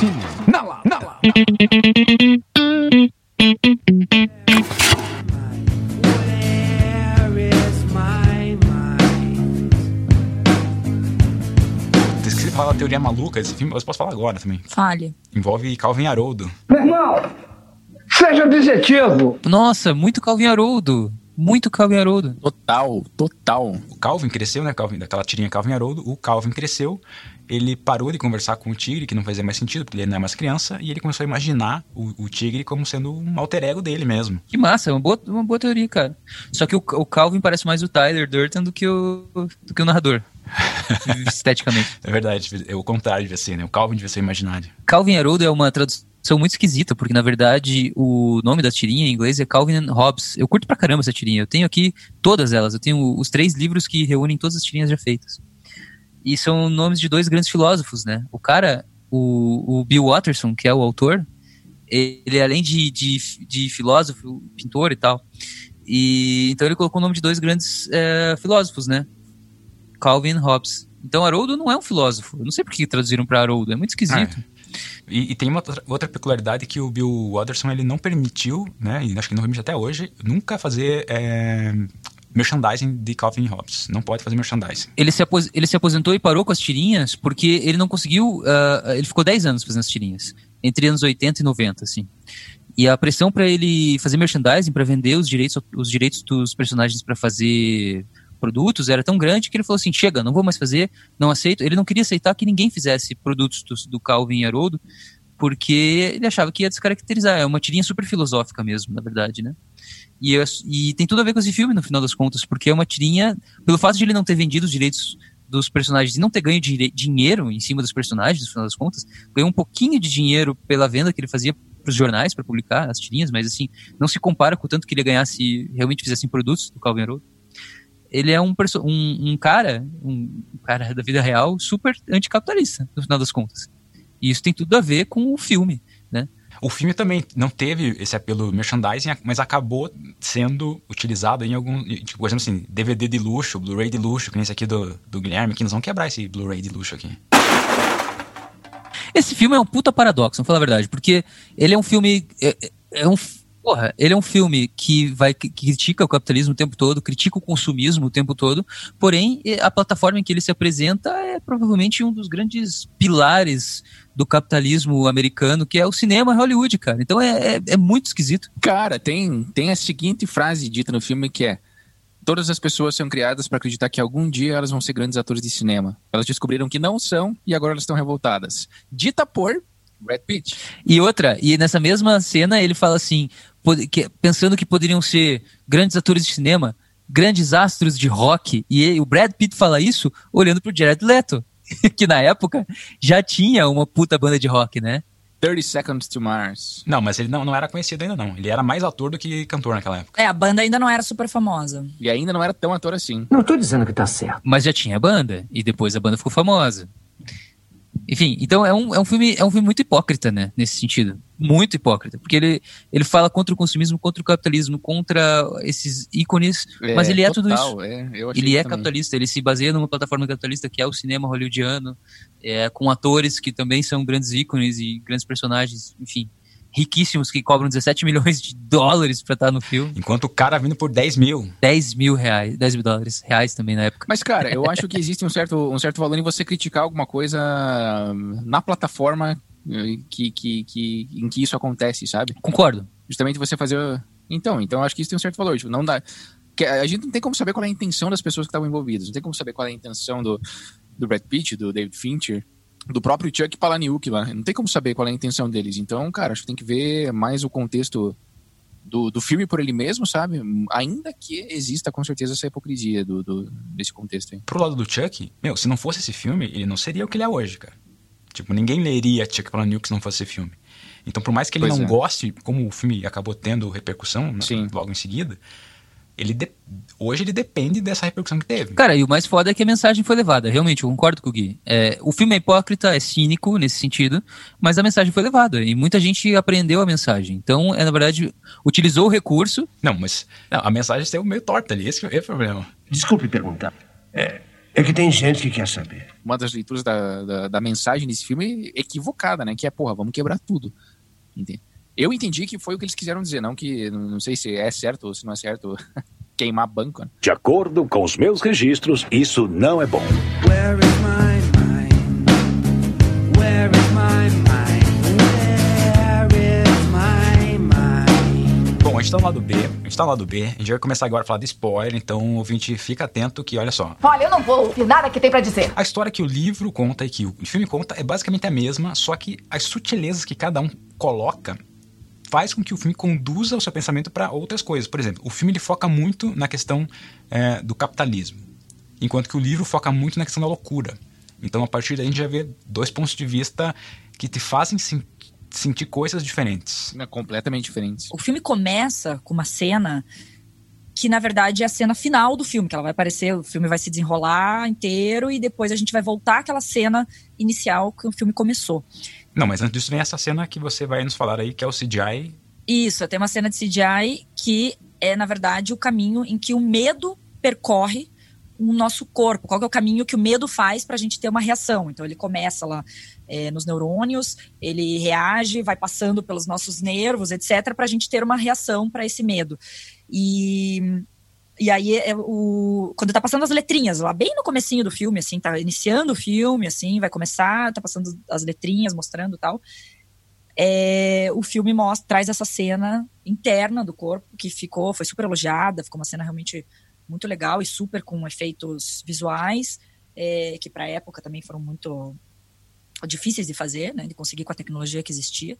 Sim, na lá, na lá. Esqueci de falar a teoria maluca desse filme, mas posso falar agora também. Fale. Envolve Calvin Haroldo. Meu irmão, seja objetivo. Nossa, muito Calvin Haroldo. Muito Calvin Haroldo. Total, total. O Calvin cresceu, né? Calvin, daquela tirinha Calvin Haroldo. O Calvin cresceu, ele parou de conversar com o tigre, que não fazia mais sentido, porque ele não é mais criança, e ele começou a imaginar o, o tigre como sendo um alter ego dele mesmo. Que massa, é uma boa, uma boa teoria, cara. Só que o, o Calvin parece mais o Tyler Durden do que o, do que o narrador. esteticamente. É verdade, é o contrário devia ser, né? O Calvin devia ser imaginário. Calvin Haroldo é uma tradução muito esquisita, porque na verdade o nome da tirinha em inglês é Calvin and Hobbes. Eu curto pra caramba essa tirinha. Eu tenho aqui todas elas. Eu tenho os três livros que reúnem todas as tirinhas já feitas. E são nomes de dois grandes filósofos, né? O cara, o, o Bill Watterson, que é o autor, ele além de, de, de filósofo, pintor e tal. E então ele colocou o nome de dois grandes é, filósofos, né? Calvin e Hobbes. Então Haroldo não é um filósofo. Eu não sei por que traduziram para Haroldo, é muito esquisito. E, e, tem uma outra, peculiaridade que o Bill Watterson ele não permitiu, né? E acho que não permite até hoje, nunca fazer é, merchandising de Calvin Hobbes. Não pode fazer merchandising. Ele se, apos, ele se aposentou e parou com as tirinhas porque ele não conseguiu. Uh, ele ficou 10 anos fazendo as tirinhas. Entre anos 80 e 90, assim. E a pressão para ele fazer merchandising, para vender os direitos, os direitos dos personagens para fazer produtos era tão grande que ele falou assim: chega, não vou mais fazer, não aceito. Ele não queria aceitar que ninguém fizesse produtos do, do Calvin e Haroldo, porque ele achava que ia descaracterizar. É uma tirinha super filosófica mesmo, na verdade, né? E, e tem tudo a ver com esse filme, no final das contas, porque é uma tirinha, pelo fato de ele não ter vendido os direitos dos personagens e não ter ganho dinheiro em cima dos personagens, no final das contas, ganhou um pouquinho de dinheiro pela venda que ele fazia para os jornais para publicar as tirinhas, mas assim, não se compara com o tanto que ele ia ganhar se realmente fizessem produtos do Calvin Haroldo ele é um, um, um cara, um, cara da vida real super anticapitalista, no final das contas. E isso tem tudo a ver com o filme, né? O filme também não teve esse apelo merchandising, mas acabou sendo utilizado em algum, tipo, por exemplo assim, DVD de luxo, Blu-ray de luxo, que nem esse aqui do, do Guilherme, que nós vamos quebrar esse Blu-ray de luxo aqui. Esse filme é um puta paradoxo, vamos falar a verdade, porque ele é um filme. É, é um Porra, ele é um filme que vai que critica o capitalismo o tempo todo, critica o consumismo o tempo todo, porém a plataforma em que ele se apresenta é provavelmente um dos grandes pilares do capitalismo americano, que é o cinema Hollywood, cara. Então é, é, é muito esquisito. Cara, tem, tem a seguinte frase dita no filme que é Todas as pessoas são criadas para acreditar que algum dia elas vão ser grandes atores de cinema. Elas descobriram que não são e agora elas estão revoltadas. Dita por Brad Pitt. E outra, e nessa mesma cena ele fala assim: que, pensando que poderiam ser grandes atores de cinema, grandes astros de rock, e ele, o Brad Pitt fala isso olhando pro Jared Leto, que na época já tinha uma puta banda de rock, né? 30 Seconds to Mars. Não, mas ele não, não era conhecido ainda não. Ele era mais ator do que cantor naquela época. É, a banda ainda não era super famosa. E ainda não era tão ator assim. Não tô dizendo que tá certo. Mas já tinha banda. E depois a banda ficou famosa. Enfim, então é um, é um filme é um filme muito hipócrita, né, nesse sentido. Muito hipócrita, porque ele, ele fala contra o consumismo, contra o capitalismo, contra esses ícones, é, mas ele é total, tudo isso. É, ele é também. capitalista, ele se baseia numa plataforma capitalista que é o cinema hollywoodiano, é, com atores que também são grandes ícones e grandes personagens, enfim riquíssimos que cobram 17 milhões de dólares pra estar no filme. Enquanto o cara vindo por 10 mil. 10 mil reais, 10 mil dólares, reais também na época. Mas, cara, eu acho que existe um certo, um certo valor em você criticar alguma coisa na plataforma eh, que, que, que, em que isso acontece, sabe? Concordo. Justamente você fazer. Então, então eu acho que isso tem um certo valor. Tipo, não dá. A gente não tem como saber qual é a intenção das pessoas que estavam envolvidas. Não tem como saber qual é a intenção do, do Brad Pitt, do David Fincher do próprio Chuck Palahniuk lá. Não tem como saber qual é a intenção deles. Então, cara, acho que tem que ver mais o contexto do, do filme por ele mesmo, sabe? Ainda que exista com certeza essa hipocrisia do, do, desse contexto aí. Pro lado do Chuck, meu, se não fosse esse filme, ele não seria o que ele é hoje, cara. Tipo, ninguém leria Chuck Palahniuk se não fosse esse filme. Então, por mais que ele pois não é. goste, como o filme acabou tendo repercussão Sim. logo em seguida, ele de... hoje ele depende dessa repercussão que teve. Cara, e o mais foda é que a mensagem foi levada. Realmente, eu concordo com o Gui. É, o filme é hipócrita, é cínico nesse sentido, mas a mensagem foi levada. E muita gente aprendeu a mensagem. Então, é, na verdade, utilizou o recurso. Não, mas não, a mensagem saiu meio torta ali. Esse é o problema. Desculpe perguntar. É, É que tem gente que quer saber. Uma das leituras da, da, da mensagem desse filme é equivocada, né? Que é, porra, vamos quebrar tudo. Entende? Eu entendi que foi o que eles quiseram dizer, não que não sei se é certo ou se não é certo queimar banco. Né? De acordo com os meus registros, isso não é bom. Where is my mind? Where is my mind? Where is my mind? Bom, a gente tá no lado B, a gente tá no lado B, a gente vai começar agora a falar de spoiler, então ouvinte, fica atento que olha só. Olha, eu não vou ouvir nada que tem para dizer. A história que o livro conta e que o filme conta é basicamente a mesma, só que as sutilezas que cada um coloca faz com que o filme conduza o seu pensamento para outras coisas. Por exemplo, o filme ele foca muito na questão é, do capitalismo, enquanto que o livro foca muito na questão da loucura. Então, a partir daí, a gente já vê dois pontos de vista que te fazem sentir coisas diferentes. É completamente diferentes. O filme começa com uma cena que na verdade é a cena final do filme, que ela vai aparecer, o filme vai se desenrolar inteiro e depois a gente vai voltar àquela cena inicial que o filme começou. Não, mas antes disso vem essa cena que você vai nos falar aí, que é o CGI. Isso, tem uma cena de CGI que é, na verdade, o caminho em que o medo percorre o nosso corpo. Qual é o caminho que o medo faz para a gente ter uma reação? Então, ele começa lá é, nos neurônios, ele reage, vai passando pelos nossos nervos, etc., para a gente ter uma reação para esse medo. E e aí, é o, quando tá passando as letrinhas, lá bem no comecinho do filme, assim, tá iniciando o filme, assim, vai começar, tá passando as letrinhas, mostrando tal. É, o filme mostra, traz essa cena interna do corpo, que ficou, foi super elogiada, ficou uma cena realmente muito legal e super com efeitos visuais, é, que pra época também foram muito difíceis de fazer, né, de conseguir com a tecnologia que existia.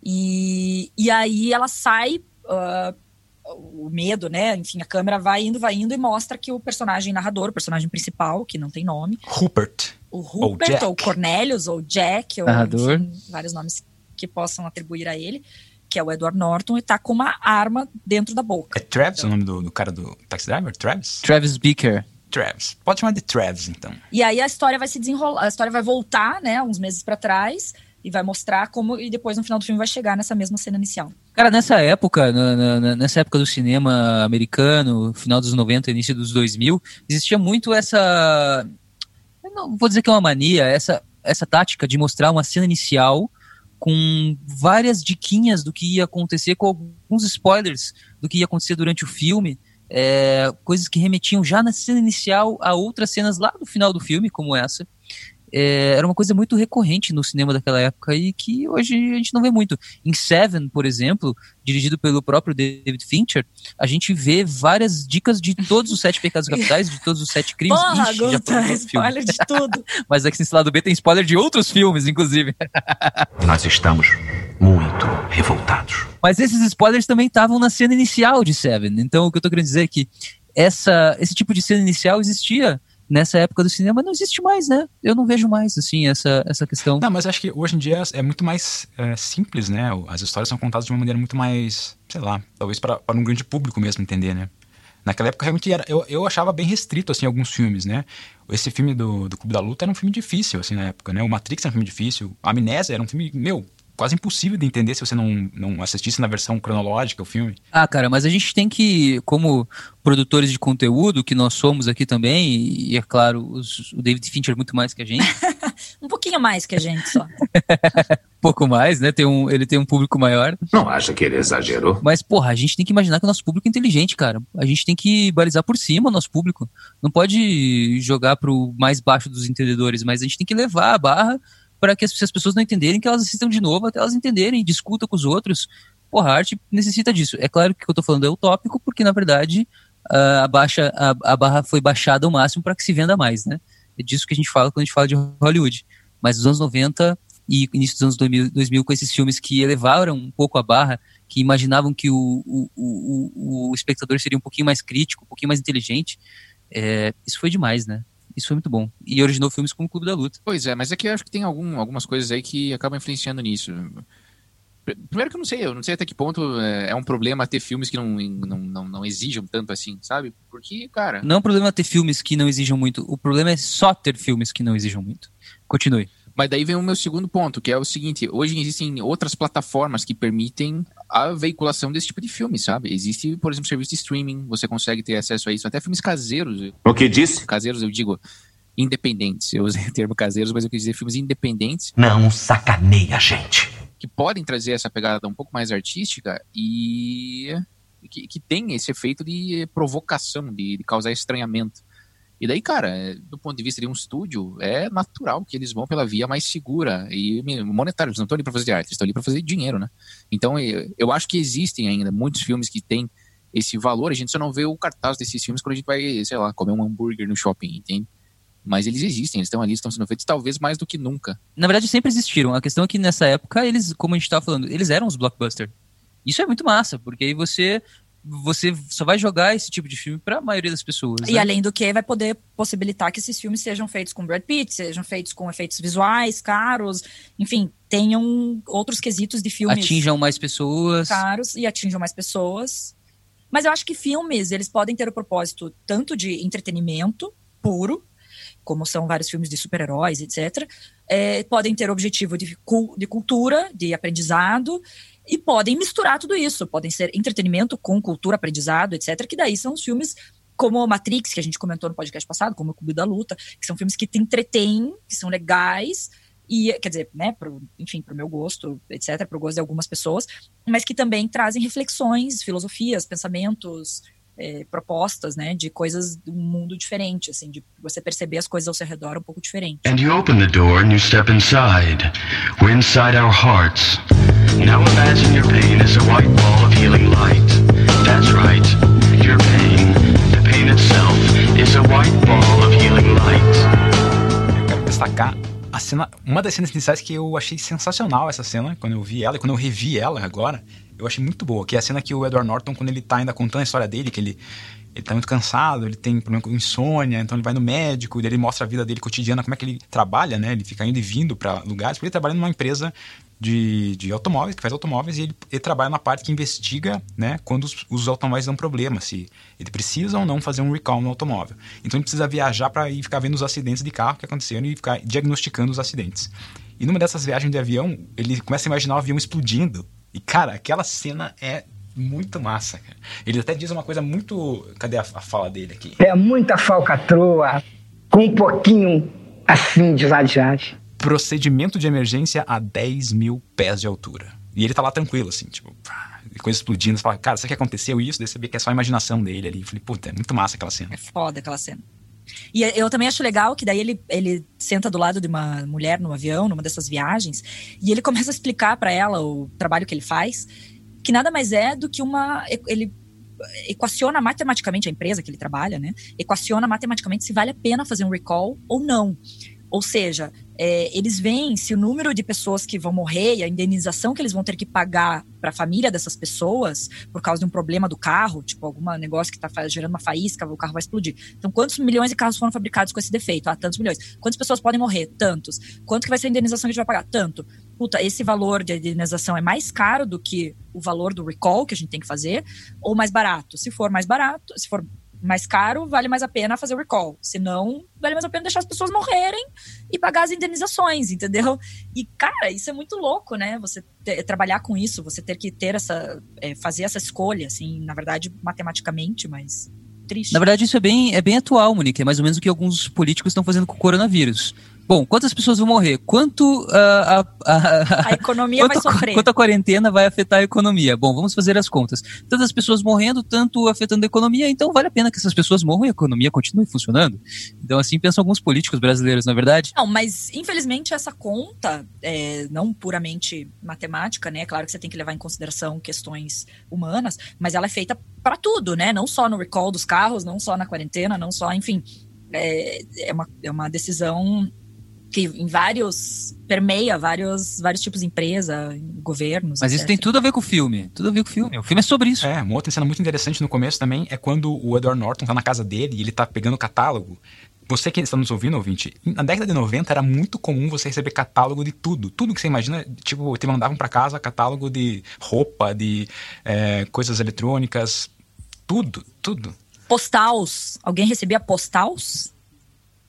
E, e aí ela sai uh, o medo, né? Enfim, a câmera vai indo, vai indo e mostra que o personagem narrador, o personagem principal, que não tem nome. Rupert. O Rupert, ou, ou Cornelius, ou Jack, ou narrador. Enfim, vários nomes que possam atribuir a ele, que é o Edward Norton, e tá com uma arma dentro da boca. É Travis então, o nome do, do, cara do Taxi Driver? Travis? Travis Beaker. Travis. Pode chamar de Travis, então. E aí a história vai se desenrolar, a história vai voltar, né, uns meses para trás, e vai mostrar como, e depois no final do filme vai chegar nessa mesma cena inicial. Cara, nessa época, na, na, nessa época do cinema americano, final dos 90, início dos 2000, existia muito essa. não vou dizer que é uma mania, essa, essa tática de mostrar uma cena inicial com várias diquinhas do que ia acontecer, com alguns spoilers do que ia acontecer durante o filme. É, coisas que remetiam já na cena inicial a outras cenas lá do final do filme, como essa é, era uma coisa muito recorrente no cinema daquela época e que hoje a gente não vê muito. Em Seven, por exemplo, dirigido pelo próprio David Fincher, a gente vê várias dicas de todos os sete pecados capitais, de todos os sete crimes. Porra, Ixi, Guta, spoiler de tudo. Mas aqui nesse lado B tem spoiler de outros filmes, inclusive. Nós estamos muito revoltados. Mas esses spoilers também estavam na cena inicial de Seven. Então o que eu tô querendo dizer é que essa, esse tipo de cena inicial existia nessa época do cinema não existe mais, né? Eu não vejo mais, assim, essa, essa questão. Não, mas acho que hoje em dia é muito mais é, simples, né? As histórias são contadas de uma maneira muito mais, sei lá, talvez para, um grande público mesmo entender, né? Naquela época realmente era, eu, eu achava bem restrito, assim, alguns filmes, né? Esse filme do, do Clube da Luta era um filme difícil, assim, na época, né? O Matrix era um filme difícil, a Amnésia era um filme, meu, quase impossível de entender se você não, não assistisse na versão cronológica o filme. Ah, cara, mas a gente tem que, como produtores de conteúdo, que nós somos aqui também, e é claro, os, o David Fincher muito mais que a gente. um pouquinho mais que a gente só. pouco mais, né? Tem um, ele tem um público maior. Não acha que ele exagerou? Mas, porra, a gente tem que imaginar que o nosso público é inteligente, cara. A gente tem que balizar por cima o nosso público. Não pode jogar pro mais baixo dos entendedores, mas a gente tem que levar a barra para que as, pessoas não entenderem, que elas assistam de novo até elas entenderem, discutam com os outros. Porra, a arte necessita disso. É claro que o que eu tô falando é utópico, porque na verdade a, baixa, a, a barra foi baixada ao máximo para que se venda mais, né? É disso que a gente fala quando a gente fala de Hollywood. Mas nos anos 90 e início dos anos 2000, 2000 com esses filmes que elevaram um pouco a barra, que imaginavam que o, o, o, o espectador seria um pouquinho mais crítico, um pouquinho mais inteligente, é, isso foi demais, né? Isso foi muito bom. E originou filmes como o Clube da Luta. Pois é, mas é que eu acho que tem algum, algumas coisas aí que acabam influenciando nisso. Primeiro que eu não sei, eu não sei até que ponto é, é um problema ter filmes que não, não, não, não exijam tanto assim, sabe? Porque, cara. Não é um problema ter filmes que não exijam muito. O problema é só ter filmes que não exijam muito. Continue. Mas daí vem o meu segundo ponto, que é o seguinte: hoje existem outras plataformas que permitem a veiculação desse tipo de filme, sabe? Existe, por exemplo, serviço de streaming, você consegue ter acesso a isso, até filmes caseiros. O que disse? Caseiros, eu digo. independentes. Eu usei o termo caseiros, mas eu quis dizer filmes independentes. Não sacaneia, gente. Que podem trazer essa pegada um pouco mais artística e que, que tem esse efeito de provocação, de, de causar estranhamento. E daí, cara, é, do ponto de vista de um estúdio, é natural que eles vão pela via mais segura e monetária. Eles não estão ali para fazer arte, eles estão ali para fazer dinheiro, né? Então, eu acho que existem ainda muitos filmes que têm esse valor. A gente só não vê o cartaz desses filmes quando a gente vai, sei lá, comer um hambúrguer no shopping, entende? Mas eles existem, eles estão ali, estão sendo feitos talvez mais do que nunca. Na verdade, sempre existiram. A questão é que nessa época, eles, como a gente estava falando, eles eram os blockbusters. Isso é muito massa, porque aí você você só vai jogar esse tipo de filme para a maioria das pessoas. E né? além do que, vai poder possibilitar que esses filmes sejam feitos com Brad Pitt, sejam feitos com efeitos visuais caros, enfim, tenham outros quesitos de filmes. Atinjam mais pessoas. Caros e atinjam mais pessoas. Mas eu acho que filmes, eles podem ter o propósito tanto de entretenimento puro, como são vários filmes de super-heróis, etc. É, podem ter objetivo de, de cultura, de aprendizado e podem misturar tudo isso. Podem ser entretenimento com cultura, aprendizado, etc. Que daí são os filmes como Matrix, que a gente comentou no podcast passado, como o Clube da Luta, que são filmes que te entretêm, que são legais, e quer dizer, né, pro, enfim, pro meu gosto, etc., pro gosto de algumas pessoas, mas que também trazem reflexões, filosofias, pensamentos, é, propostas, né, de coisas de um mundo diferente, assim, de você perceber as coisas ao seu redor um pouco diferente. And you open the door and you step inside. We're inside our hearts. Now imagine your pain is a white ball of healing light. That's right, your pain, the pain itself, is a white ball of healing light. Eu quero destacar uma das cenas iniciais que eu achei sensacional essa cena, quando eu vi ela e quando eu revi ela agora, eu achei muito boa, que é a cena que o Edward Norton, quando ele tá ainda contando a história dele, que ele, ele tá muito cansado, ele tem problema com insônia, então ele vai no médico, e ele mostra a vida dele cotidiana, como é que ele trabalha, né? Ele fica indo e vindo para lugares, porque ele trabalha numa empresa de, de automóveis, que faz automóveis, e ele, ele trabalha na parte que investiga, né, quando os, os, automóveis dão problema, se ele precisa ou não fazer um recall no automóvel. Então ele precisa viajar para ir ficar vendo os acidentes de carro que aconteceram e ficar diagnosticando os acidentes. E numa dessas viagens de avião, ele começa a imaginar o avião explodindo e, cara, aquela cena é muito massa, cara. Ele até diz uma coisa muito. Cadê a, a fala dele aqui? É muita falcatrua, com um pouquinho assim de exagerado. Procedimento de emergência a 10 mil pés de altura. E ele tá lá tranquilo, assim, tipo, coisa explodindo. Você fala, cara, será que aconteceu isso? Daí você vê que é só a imaginação dele ali. Eu falei, puta, é muito massa aquela cena. É foda aquela cena. E eu também acho legal que daí ele, ele senta do lado de uma mulher no avião, numa dessas viagens, e ele começa a explicar para ela o trabalho que ele faz, que nada mais é do que uma. Ele equaciona matematicamente a empresa que ele trabalha, né? Equaciona matematicamente se vale a pena fazer um recall ou não. Ou seja, é, eles veem se o número de pessoas que vão morrer e a indenização que eles vão ter que pagar para a família dessas pessoas por causa de um problema do carro, tipo algum negócio que está gerando uma faísca, o carro vai explodir. Então, quantos milhões de carros foram fabricados com esse defeito? Ah, tantos milhões. Quantas pessoas podem morrer? Tantos. Quanto que vai ser a indenização que a gente vai pagar? Tanto. Puta, esse valor de indenização é mais caro do que o valor do recall que a gente tem que fazer ou mais barato? Se for mais barato, se for mais caro, vale mais a pena fazer o recall. Se não, vale mais a pena deixar as pessoas morrerem e pagar as indenizações, entendeu? E, cara, isso é muito louco, né? Você ter, trabalhar com isso, você ter que ter essa. É, fazer essa escolha, assim, na verdade, matematicamente, mas triste. Na verdade, isso é bem, é bem atual, Monique. É mais ou menos o que alguns políticos estão fazendo com o coronavírus. Bom, quantas pessoas vão morrer? Quanto uh, a, a, a, economia quanto, vai sofrer? Quanto a quarentena vai afetar a economia? Bom, vamos fazer as contas. Tantas pessoas morrendo, tanto afetando a economia, então vale a pena que essas pessoas morram e a economia continue funcionando. Então, assim pensam alguns políticos brasileiros, na é verdade. Não, mas infelizmente essa conta, é, não puramente matemática, né? Claro que você tem que levar em consideração questões humanas, mas ela é feita para tudo, né? Não só no recall dos carros, não só na quarentena, não só, enfim. É, é, uma, é uma decisão que em vários permeia vários vários tipos de empresa, governos. Mas etc. isso tem tudo a ver com o filme, tudo a ver com o filme. O filme é sobre isso. É, uma outra cena muito interessante no começo também é quando o Edward Norton tá na casa dele e ele tá pegando o catálogo. Você que está nos ouvindo, ouvinte, na década de 90 era muito comum você receber catálogo de tudo. Tudo que você imagina, tipo, te mandavam para casa catálogo de roupa, de é, coisas eletrônicas, tudo, tudo. Postals. Alguém recebia postals?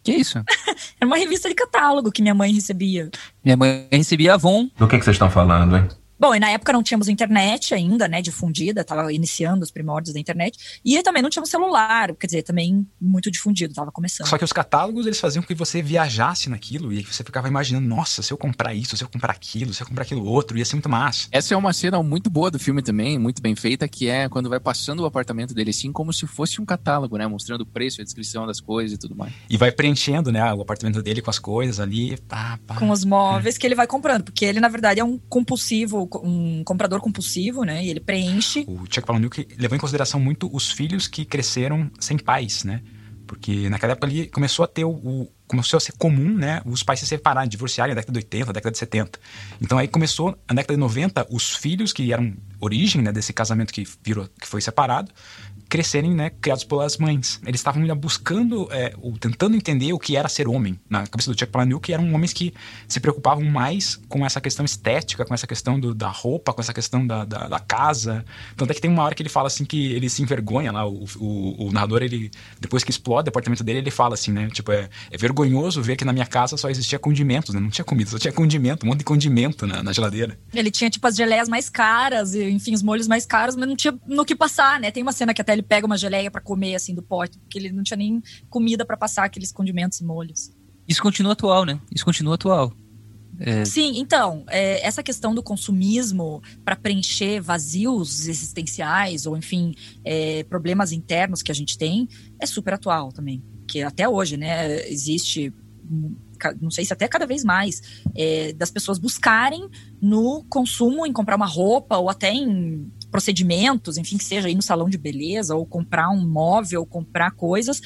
Que isso? Era uma revista de catálogo que minha mãe recebia. Minha mãe recebia Avon. Do que, que vocês estão falando, hein? Bom, e na época não tínhamos internet ainda, né, difundida, estava iniciando os primórdios da internet, e também não tínhamos celular, quer dizer, também muito difundido, estava começando. Só que os catálogos, eles faziam com que você viajasse naquilo, e você ficava imaginando, nossa, se eu comprar isso, se eu comprar aquilo, se eu comprar aquilo outro, ia ser muito massa. Essa é uma cena muito boa do filme também, muito bem feita, que é quando vai passando o apartamento dele assim, como se fosse um catálogo, né, mostrando o preço, a descrição das coisas e tudo mais. E vai preenchendo, né, o apartamento dele com as coisas ali, pá, pá. Com os móveis é. que ele vai comprando, porque ele, na verdade, é um compulsivo, um comprador compulsivo, né? E ele preenche. O Chuck Palahniuk levou em consideração muito os filhos que cresceram sem pais, né? Porque naquela época ali começou a ter o, o, começou a ser comum, né, os pais se separarem, divorciarem na década de 80, na década de 70. Então aí começou, na década de 90, os filhos que eram origem, né, desse casamento que virou que foi separado, crescerem, né, criados pelas mães. Eles estavam ainda buscando, é, ou tentando entender o que era ser homem. Na cabeça do Chuck Palahniuk, eram homens que se preocupavam mais com essa questão estética, com essa questão do, da roupa, com essa questão da, da, da, casa. Tanto é que tem uma hora que ele fala assim que ele se envergonha lá, o, o, o narrador, ele, depois que explode o apartamento dele, ele fala assim, né, tipo, é, é, vergonhoso ver que na minha casa só existia condimentos, né, não tinha comida, só tinha condimento, um monte de condimento na, na geladeira. Ele tinha, tipo, as geleias mais caras, enfim, os molhos mais caros, mas não tinha no que passar, né, tem uma cena que até ele pega uma geleia para comer, assim, do pote, porque ele não tinha nem comida para passar aqueles condimentos e molhos. Isso continua atual, né? Isso continua atual. É... Sim, então, é, essa questão do consumismo para preencher vazios existenciais ou, enfim, é, problemas internos que a gente tem é super atual também. Que até hoje, né, existe, não sei se até cada vez mais, é, das pessoas buscarem no consumo, em comprar uma roupa ou até em procedimentos, enfim, que seja ir no salão de beleza, ou comprar um móvel, ou comprar coisas,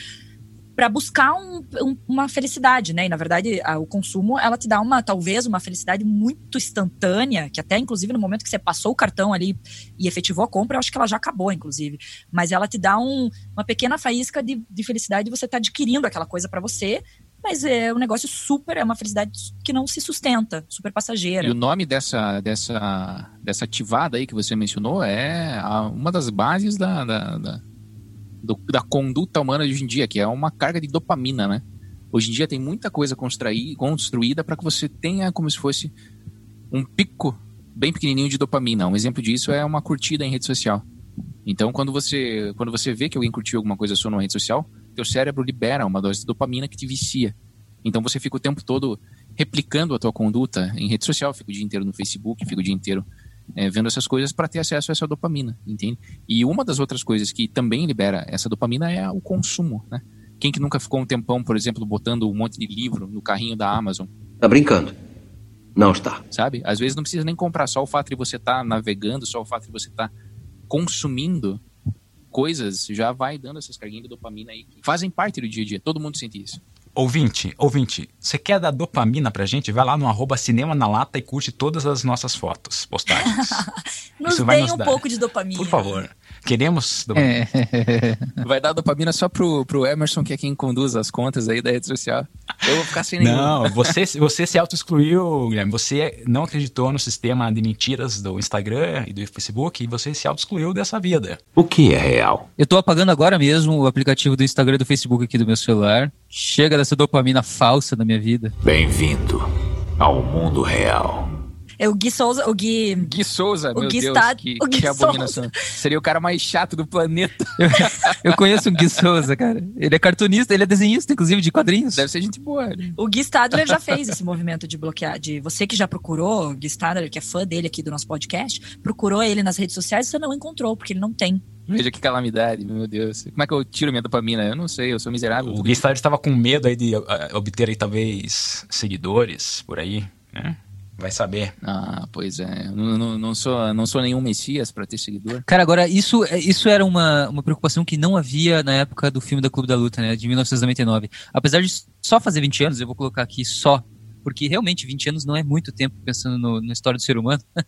para buscar um, um, uma felicidade, né? E na verdade, a, o consumo ela te dá uma talvez uma felicidade muito instantânea, que até inclusive no momento que você passou o cartão ali e efetivou a compra, eu acho que ela já acabou, inclusive. Mas ela te dá um, uma pequena faísca de, de felicidade de você estar tá adquirindo aquela coisa para você, mas é um negócio super, é uma felicidade que não se sustenta, super passageira. E o nome dessa, dessa, dessa ativada aí que você mencionou é a, uma das bases da, da, da, do, da conduta humana de hoje em dia, que é uma carga de dopamina, né? Hoje em dia tem muita coisa construída para que você tenha como se fosse um pico bem pequenininho de dopamina. Um exemplo disso é uma curtida em rede social. Então, quando você, quando você vê que alguém curtiu alguma coisa sua numa rede social, teu cérebro libera uma dose de dopamina que te vicia. Então você fica o tempo todo replicando a tua conduta em rede social, fica o dia inteiro no Facebook, fica o dia inteiro é, vendo essas coisas para ter acesso a essa dopamina, entende? E uma das outras coisas que também libera essa dopamina é o consumo, né? Quem que nunca ficou um tempão, por exemplo, botando um monte de livro no carrinho da Amazon? Tá brincando? Não está. Sabe? Às vezes não precisa nem comprar, só o fato de você estar tá navegando, só o fato de você estar tá consumindo coisas já vai dando essas carguinhas de dopamina aí que fazem parte do dia a dia. Todo mundo sente isso. Ouvinte, ouvinte, você quer dar dopamina pra gente? Vai lá no arroba cinema na lata e curte todas as nossas fotos, postagens. nos Isso vai nos um dar. pouco de dopamina. Por favor. Queremos dopamina. É. Vai dar dopamina só pro, pro Emerson, que é quem conduz as contas aí da rede social. Eu vou ficar sem nenhum. Não, você, você se auto-excluiu, Guilherme. Você não acreditou no sistema de mentiras do Instagram e do Facebook e você se auto-excluiu dessa vida. O que é real? Eu tô apagando agora mesmo o aplicativo do Instagram e do Facebook aqui do meu celular. Chega dessa dopamina falsa na minha vida. Bem-vindo ao mundo real. É o Gui Souza, o Gui. Gui Souza, o meu Gui Deus, está, que, o Gui que abominação. Souza. Seria o cara mais chato do planeta. Eu, conheço um Gui Souza, cara. Ele é cartunista, ele é desenhista, inclusive, de quadrinhos. Deve ser gente boa. Né? O Gui Stadler já fez esse movimento de bloquear. De você que já procurou, o Gui Stadler, que é fã dele aqui do nosso podcast, procurou ele nas redes sociais e você não encontrou, porque ele não tem. Veja que calamidade, meu Deus. Como é que eu tiro minha dopamina? Eu não sei, eu sou miserável. O Gui Stadler estava com medo aí de uh, obter aí, talvez, seguidores por aí, né? Vai saber. Ah, pois é. Não, não, não sou, não sou nenhum messias para ter seguidor. Cara, agora, isso, isso era uma, uma preocupação que não havia na época do filme da Clube da Luta, né? De 1999. Apesar de só fazer 20 anos, eu vou colocar aqui só porque realmente 20 anos não é muito tempo pensando no, na história do ser humano.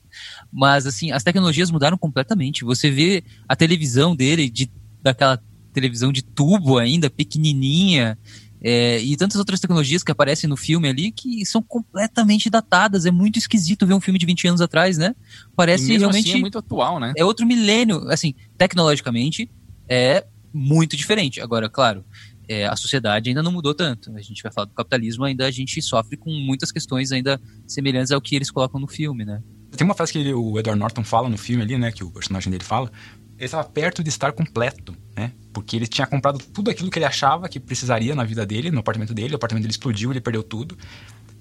Mas, assim, as tecnologias mudaram completamente. Você vê a televisão dele, de, daquela televisão de tubo ainda, pequenininha, é, e tantas outras tecnologias que aparecem no filme ali que são completamente datadas. É muito esquisito ver um filme de 20 anos atrás, né? Parece realmente. Assim é muito atual, né? É outro milênio. Assim, tecnologicamente é muito diferente. Agora, claro, é, a sociedade ainda não mudou tanto. A gente vai falar do capitalismo, ainda a gente sofre com muitas questões ainda semelhantes ao que eles colocam no filme, né? Tem uma frase que ele, o Edward Norton fala no filme ali, né? Que o personagem dele fala. Ele estava perto de estar completo, né? Porque ele tinha comprado tudo aquilo que ele achava que precisaria na vida dele, no apartamento dele. O apartamento dele explodiu, ele perdeu tudo.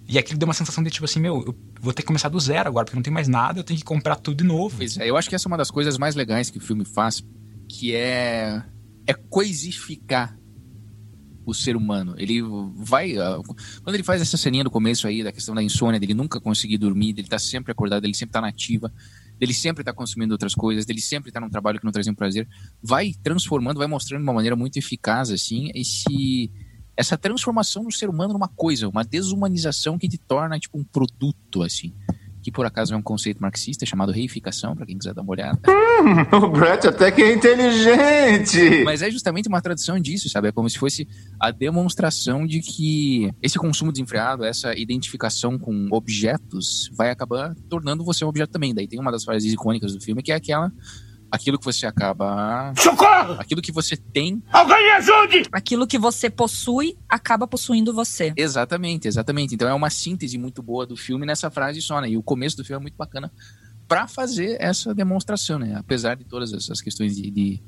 E aquilo deu uma sensação de tipo assim, meu, eu vou ter que começar do zero agora, porque não tem mais nada, eu tenho que comprar tudo de novo. Pois é, eu acho que essa é uma das coisas mais legais que o filme faz, que é, é coisificar o ser humano. Ele vai. Uh, quando ele faz essa ceninha do começo aí, da questão da insônia, dele nunca conseguir dormir, dele tá sempre acordado, ele sempre tá nativa, dele sempre tá consumindo outras coisas, dele sempre tá num trabalho que não traz um prazer, vai transformando, vai mostrando de uma maneira muito eficaz, assim, esse. Essa transformação do ser humano numa coisa, uma desumanização que te torna tipo um produto, assim que por acaso é um conceito marxista chamado reificação, para quem quiser dar uma olhada. Hum, o Brett até que é inteligente! Mas é justamente uma tradução disso, sabe? É como se fosse a demonstração de que esse consumo desenfreado, essa identificação com objetos, vai acabar tornando você um objeto também. Daí tem uma das frases icônicas do filme que é aquela aquilo que você acaba. Socorro! Aquilo que você tem. Alguém me ajude! Aquilo que você possui acaba possuindo você. Exatamente, exatamente. Então é uma síntese muito boa do filme nessa frase só, né? E o começo do filme é muito bacana para fazer essa demonstração, né? Apesar de todas essas questões de, de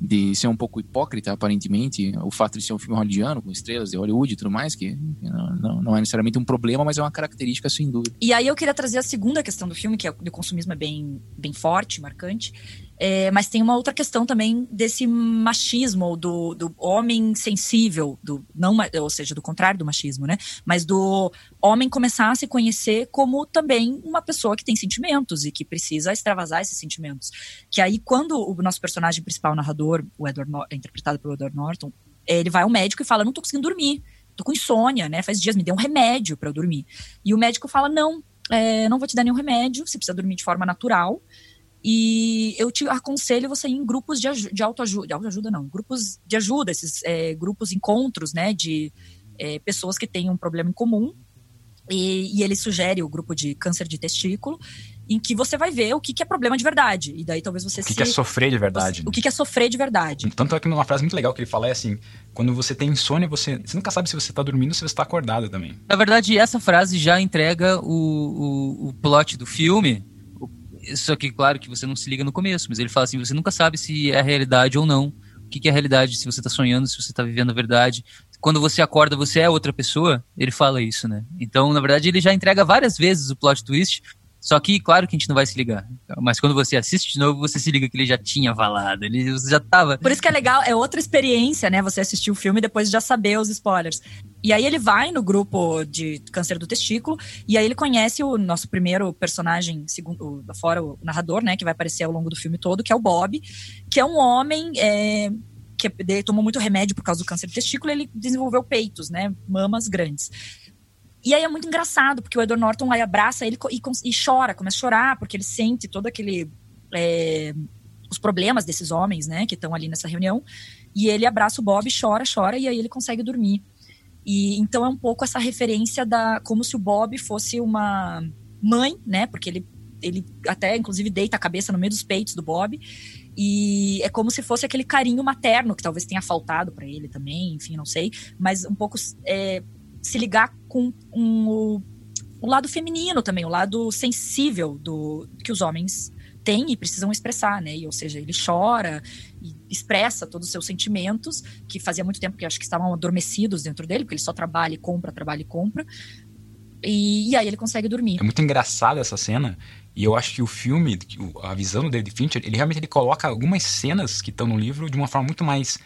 de ser um pouco hipócrita, aparentemente, o fato de ser um filme hollywoodiano, com estrelas de Hollywood e tudo mais, que não, não, não, é necessariamente um problema, mas é uma característica sem dúvida. E aí eu queria trazer a segunda questão do filme, que é o consumismo é bem, bem forte, marcante, é, mas tem uma outra questão também desse machismo, do, do homem sensível, do não, ou seja, do contrário do machismo, né? Mas do homem começar a se conhecer como também uma pessoa que tem sentimentos e que precisa extravasar esses sentimentos. Que aí, quando o nosso personagem principal, o narrador, o Edward, interpretado pelo Edward Norton, ele vai ao médico e fala: Não tô conseguindo dormir, tô com insônia, né? Faz dias, me dê um remédio para eu dormir. E o médico fala: Não, é, não vou te dar nenhum remédio, você precisa dormir de forma natural. E eu te aconselho você ir em grupos de, de autoajuda, de autoajuda não, grupos de ajuda, esses é, grupos, encontros, né, de é, pessoas que têm um problema em comum. E, e, ele sugere o grupo de câncer de testículo, em que você vai ver o que, que é problema de verdade. E daí talvez você O que, se, que é sofrer de verdade. Você, o que, que é sofrer de verdade. Tanto é que uma frase muito legal que ele fala é assim: quando você tem insônia, você, você nunca sabe se você está dormindo ou se você está acordado também. Na verdade, essa frase já entrega o, o, o plot do filme só que, claro, que você não se liga no começo, mas ele fala assim: você nunca sabe se é realidade ou não. O que, que é realidade, se você está sonhando, se você está vivendo a verdade. Quando você acorda, você é outra pessoa. Ele fala isso, né? Então, na verdade, ele já entrega várias vezes o plot twist só que, claro que a gente não vai se ligar. Mas quando você assiste de novo, você se liga que ele já tinha falado. Ele já tava. Por isso que é legal, é outra experiência, né? Você assistir o filme e depois já saber os spoilers. E aí ele vai no grupo de câncer do testículo, e aí ele conhece o nosso primeiro personagem, segundo, fora o narrador, né? Que vai aparecer ao longo do filme todo, que é o Bob, que é um homem. É, que tomou muito remédio por causa do câncer do testículo, ele desenvolveu peitos, né? Mamas grandes. E aí é muito engraçado, porque o Edward Norton aí abraça ele e, e chora, começa a chorar, porque ele sente todo aquele. É, os problemas desses homens, né, que estão ali nessa reunião. E ele abraça o Bob, chora, chora, e aí ele consegue dormir. E então é um pouco essa referência da. como se o Bob fosse uma mãe, né? Porque ele, ele até, inclusive, deita a cabeça no meio dos peitos do Bob. E é como se fosse aquele carinho materno que talvez tenha faltado para ele também, enfim, não sei. Mas um pouco é, se ligar com um, o, o lado feminino também, o lado sensível do que os homens têm e precisam expressar, né? E, ou seja, ele chora e expressa todos os seus sentimentos, que fazia muito tempo que acho que estavam adormecidos dentro dele, porque ele só trabalha e compra, trabalha e compra. E, e aí ele consegue dormir. É muito engraçada essa cena. E eu acho que o filme, a visão do David Fincher, ele realmente ele coloca algumas cenas que estão no livro de uma forma muito mais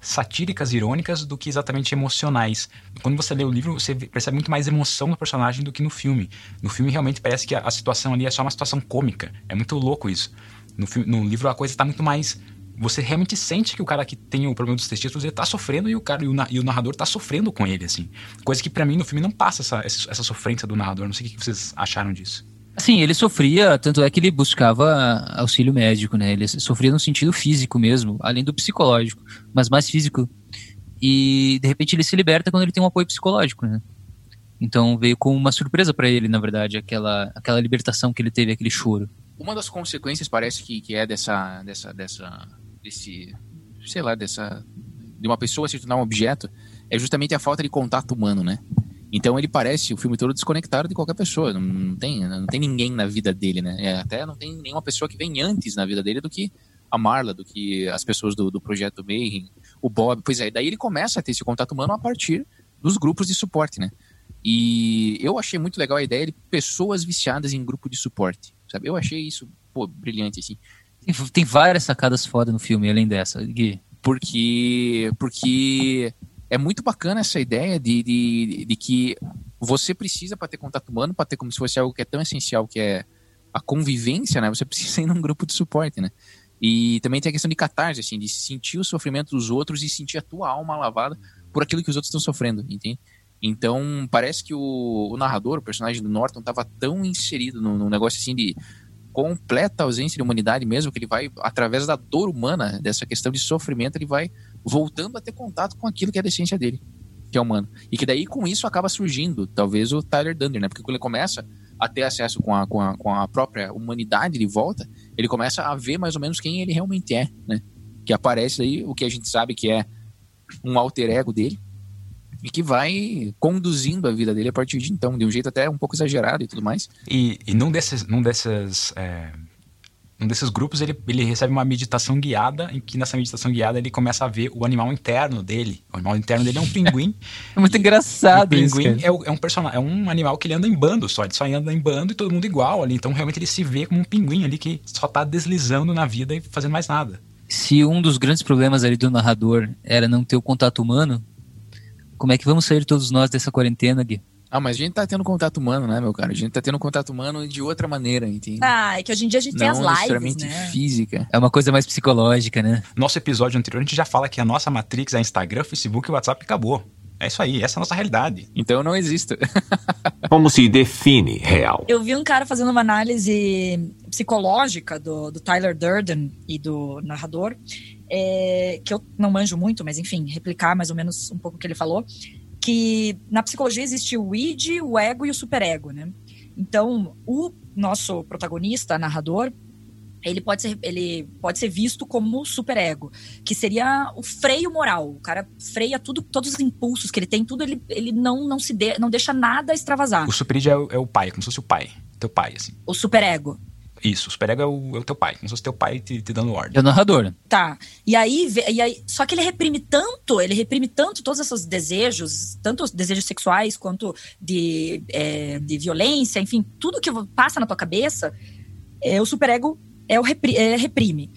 satíricas, irônicas, do que exatamente emocionais. Quando você lê o livro, você percebe muito mais emoção no personagem do que no filme. No filme, realmente parece que a, a situação ali é só uma situação cômica. É muito louco isso. No, filme, no livro, a coisa está muito mais. Você realmente sente que o cara que tem o problema dos testículos ele tá sofrendo e o cara e o, e o narrador tá sofrendo com ele, assim. Coisa que para mim no filme não passa essa, essa sofrência do narrador. Não sei o que vocês acharam disso. Sim, ele sofria, tanto é que ele buscava auxílio médico, né? Ele sofria no sentido físico mesmo, além do psicológico, mas mais físico. E de repente ele se liberta quando ele tem um apoio psicológico, né? Então veio com uma surpresa para ele, na verdade, aquela, aquela libertação que ele teve, aquele choro. Uma das consequências parece que, que é dessa, dessa, dessa, desse, sei lá, dessa, de uma pessoa se tornar um objeto, é justamente a falta de contato humano, né? Então ele parece o filme todo desconectado de qualquer pessoa. Não, não tem, não tem ninguém na vida dele, né? É, até não tem nenhuma pessoa que vem antes na vida dele do que a Marla, do que as pessoas do, do projeto Mayhem, o Bob. Pois é, daí ele começa a ter esse contato humano a partir dos grupos de suporte, né? E eu achei muito legal a ideia de pessoas viciadas em grupo de suporte, sabe? Eu achei isso, pô, brilhante, assim. Tem, tem várias sacadas foda no filme, além dessa, Gui. Porque, porque é muito bacana essa ideia de, de, de que você precisa, para ter contato humano, para ter como se fosse algo que é tão essencial, que é a convivência, né? Você precisa ir num grupo de suporte, né? E também tem a questão de catarse, assim, de sentir o sofrimento dos outros e sentir a tua alma lavada por aquilo que os outros estão sofrendo, entende? Então, parece que o, o narrador, o personagem do Norton, estava tão inserido num, num, negócio assim de completa ausência de humanidade mesmo, que ele vai, através da dor humana, dessa questão de sofrimento, ele vai voltando a ter contato com aquilo que é a essência dele, que é humano. E que daí, com isso, acaba surgindo, talvez, o Tyler Dunder, né? Porque quando ele começa a ter acesso com a, com a, com a própria humanidade de volta, ele começa a ver mais ou menos quem ele realmente é, né? Que aparece aí o que a gente sabe que é um alter ego dele, e que vai conduzindo a vida dele a partir de então, de um jeito até um pouco exagerado e tudo mais. E, e num desses, num desses, é, num desses grupos ele, ele recebe uma meditação guiada, em que nessa meditação guiada ele começa a ver o animal interno dele. O animal interno dele é um pinguim. é muito engraçado o pinguim isso, é, é, um personagem, é um animal que ele anda em bando só, ele só anda em bando e todo mundo igual ali. Então realmente ele se vê como um pinguim ali que só tá deslizando na vida e fazendo mais nada. Se um dos grandes problemas ali do narrador era não ter o contato humano, como é que vamos sair todos nós dessa quarentena, Gui? Ah, mas a gente tá tendo contato humano, né, meu cara? A gente tá tendo contato humano de outra maneira, entende? Ah, é que hoje em dia a gente Não tem as lives, necessariamente né? física. É uma coisa mais psicológica, né? Nosso episódio anterior a gente já fala que a nossa Matrix é Instagram, Facebook e WhatsApp acabou. É isso aí, essa é a nossa realidade. Então eu não existo. Como se define real? Eu vi um cara fazendo uma análise psicológica do, do Tyler Durden e do narrador, é, que eu não manjo muito, mas enfim, replicar mais ou menos um pouco o que ele falou, que na psicologia existe o id, o ego e o superego, né? Então, o nosso protagonista, narrador, ele pode ser, ele pode ser visto como superego, que seria o freio moral. O cara freia tudo, todos os impulsos que ele tem, tudo ele, ele não, não se de, não deixa nada extravasar. O superid é, o- é o pai, como se fosse o pai. Teu pai, assim. O superego. Isso, o superego é o, é o teu pai, como se fosse teu pai te, te dando ordem. É o narrador. Tá. E aí, vê- e aí, só que ele reprime tanto, ele reprime tanto todos esses desejos, tanto os desejos sexuais quanto de, é, de violência, enfim, tudo que passa na tua cabeça, é, o superego é o repri, é, reprime.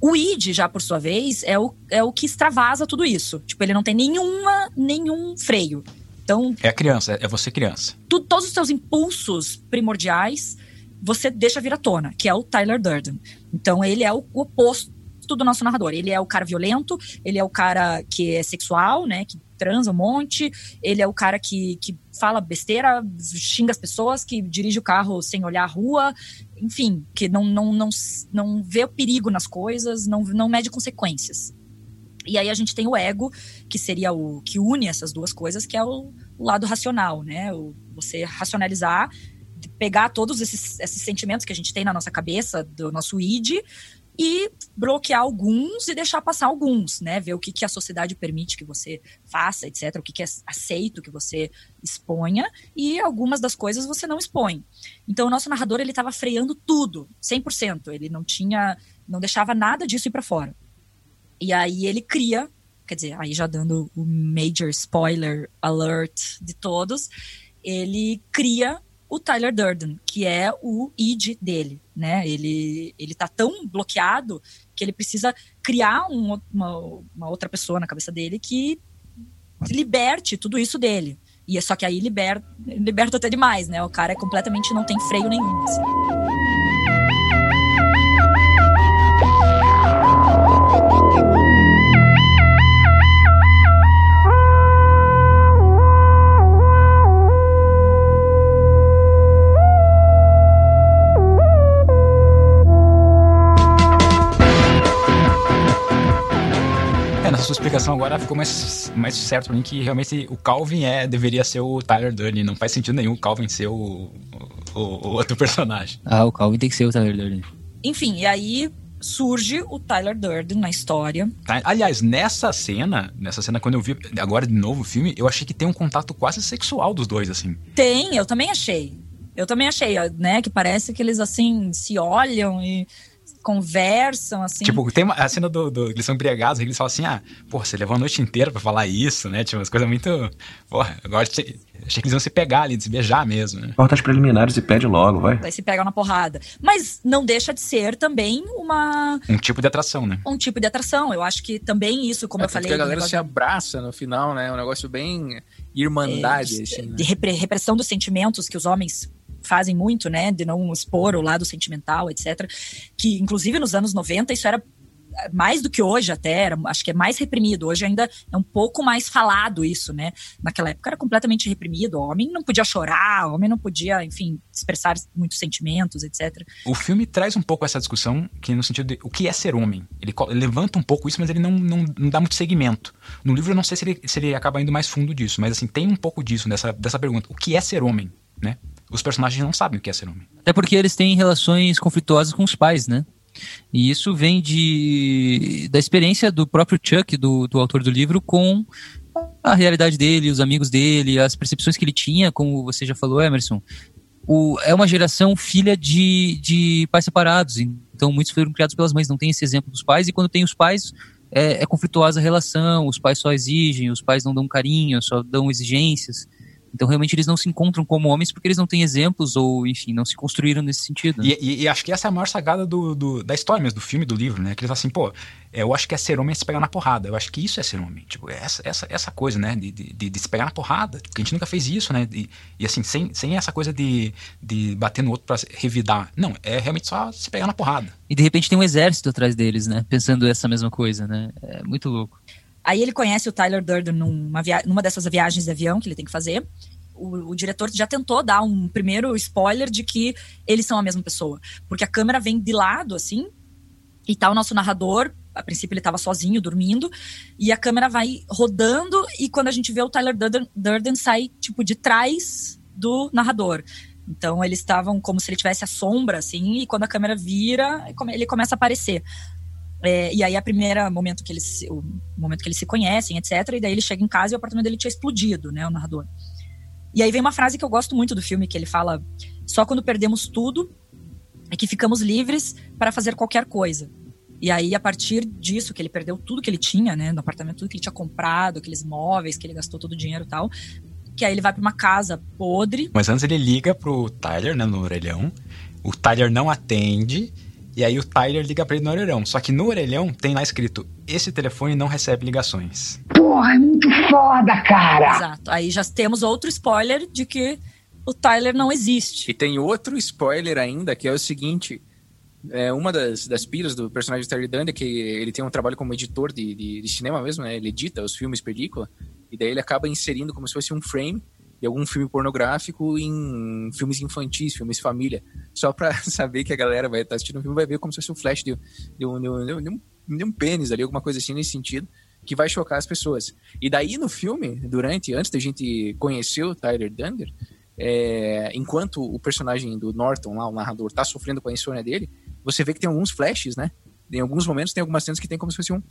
O id, já por sua vez, é o, é o que extravasa tudo isso. Tipo, ele não tem nenhuma, nenhum freio. Então, É a criança, é você criança. tu- todos os teus impulsos primordiais você deixa vir à tona, que é o Tyler Durden. Então ele é o, oposto do nosso narrador. Ele é o cara violento, ele é o cara que é sexual, né, que transa um monte, ele é o cara que, que fala besteira, xinga as pessoas, que dirige o carro sem olhar a rua, enfim, que não, não, não, não vê o perigo nas coisas, não, não mede consequências. E aí a gente tem o ego, que seria o que une essas duas coisas, que é o, o lado racional, né? O, você racionalizar, pegar todos esses, esses sentimentos que a gente tem na nossa cabeça, do nosso id, e bloquear alguns e deixar passar alguns, né? Ver o que, que a sociedade permite que você faça, etc. O que, que é aceito que você exponha e algumas das coisas você não expõe. Então o nosso narrador ele estava freando tudo, 100%. Ele não tinha, não deixava nada disso ir para fora. E aí ele cria, quer dizer, aí já dando o major spoiler alert de todos, ele cria o Tyler Durden, que é o id dele, né? Ele ele tá tão bloqueado que ele precisa criar um, uma, uma outra pessoa na cabeça dele que liberte tudo isso dele. E é só que aí liberta, liberta até demais, né? O cara é completamente não tem freio nenhum. assim. Explicação agora ficou mais, mais certo pra mim que realmente o Calvin é, deveria ser o Tyler Durden. Não faz sentido nenhum o Calvin ser o, o, o outro personagem. Ah, o Calvin tem que ser o Tyler Durden. Enfim, e aí surge o Tyler Durden na história. Tá, aliás, nessa cena, nessa cena, quando eu vi agora de novo o filme, eu achei que tem um contato quase sexual dos dois, assim. Tem, eu também achei. Eu também achei, né? Que parece que eles, assim, se olham e conversam, assim. Tipo, tem uma, a cena do, do. Eles são embriagados, eles falam assim: ah, pô, você levou a noite inteira pra falar isso, né? Tipo, umas coisas muito. Porra, agora achei que eles iam se pegar ali, se beijar mesmo, né? Corta as preliminares e pede logo, vai. Aí se pegam na porrada. Mas não deixa de ser também uma. Um tipo de atração, né? Um tipo de atração. Eu acho que também isso, como é, eu falei. Que a galera se abraça no final, né? Um negócio bem irmandade, é, assim. Né? De repressão dos sentimentos que os homens fazem muito, né, de não expor o lado sentimental, etc. Que, inclusive, nos anos 90, isso era mais do que hoje até, era, acho que é mais reprimido. Hoje ainda é um pouco mais falado isso, né? Naquela época era completamente reprimido. O homem não podia chorar, o homem não podia, enfim, expressar muitos sentimentos, etc. O filme traz um pouco essa discussão, que no sentido de o que é ser homem. Ele, ele levanta um pouco isso, mas ele não, não, não, dá muito segmento. No livro eu não sei se ele, se ele acaba indo mais fundo disso, mas assim, tem um pouco disso, dessa, dessa pergunta. O que é ser homem, né? Os personagens não sabem o que é ser homem. Até porque eles têm relações conflituosas com os pais, né? E isso vem de da experiência do próprio Chuck, do, do autor do livro, com a realidade dele, os amigos dele, as percepções que ele tinha, como você já falou, Emerson. O, é uma geração filha de, de pais separados, então muitos foram criados pelas mães, não tem esse exemplo dos pais, e quando tem os pais, é, é conflituosa a relação, os pais só exigem, os pais não dão carinho, só dão exigências. Então, realmente, eles não se encontram como homens porque eles não têm exemplos ou, enfim, não se construíram nesse sentido. Né? E, e, e, acho que essa é a maior sagada do, do, da história mesmo, do filme, do livro, né? Que eles falam assim, pô, eu acho que é ser homem é se pegar na porrada. Eu acho que isso é ser homem. Tipo, essa, essa, essa coisa, né? De, de, de se pegar na porrada. Porque a gente nunca fez isso, né? E, e assim, sem, sem essa coisa de, de bater no outro pra revidar. Não, é realmente só se pegar na porrada. E de repente tem um exército atrás deles, né? Pensando essa mesma coisa, né? É muito louco. Aí ele conhece o Tyler Durden numa, numa dessas viagens de avião que ele tem que fazer o, o, diretor já tentou dar um primeiro spoiler de que eles são a mesma pessoa. Porque a câmera vem de lado, assim, e tá o nosso narrador. A princípio ele estava sozinho, dormindo, e a câmera vai rodando, e quando a gente vê o Tyler Durden, Durden sai, tipo, de trás do narrador. Então eles estavam como se ele tivesse a sombra, assim, e quando a câmera vira, ele começa a aparecer. É, e aí, a primeira momento que eles, o momento que eles se conhecem, etc. E daí ele chega em casa e o apartamento dele tinha explodido, né, o narrador. E aí vem uma frase que eu gosto muito do filme, que ele fala: só quando perdemos tudo é que ficamos livres para fazer qualquer coisa. E aí, a partir disso, que ele perdeu tudo que ele tinha, né, no apartamento, tudo que ele tinha comprado, aqueles móveis que ele gastou todo o dinheiro e tal, que aí ele vai para uma casa podre. Mas antes ele liga pro Tyler, né, no orelhão. O Tyler não atende. E aí o Tyler liga pra ele no orelhão. Só que no orelhão tem lá escrito: esse telefone não recebe ligações. Porra, é muito foda, cara! Exato. Aí já temos outro spoiler de que o Tyler não existe. E tem outro spoiler ainda, que é o seguinte. É uma das, das piras do personagem do Tyler Durden é que ele tem um trabalho como editor de, de, de cinema mesmo, né? Ele edita os filmes película. E daí ele acaba inserindo como se fosse um frame de algum filme pornográfico em filmes infantis, filmes família. Só pra saber que a galera vai estar tá assistindo o filme vai ver como se fosse um flash de, um, de, um, de, um, de um pênis ali, alguma coisa assim nesse sentido, que vai chocar as pessoas. E daí no filme, durante, antes da gente conhecer o Tyler Dunder, é, enquanto o personagem do Norton, lá, o narrador, tá sofrendo com a insônia dele, você vê que tem alguns flashes, né? Em alguns momentos tem algumas cenas que tem como se fosse um,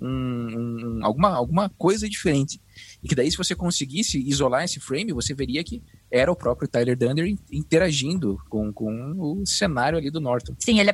um, um, alguma, alguma coisa diferente. E que daí, se você conseguisse isolar esse frame, você veria que era o próprio Tyler Dunder interagindo com, com o cenário ali do Norton. Sim, ele,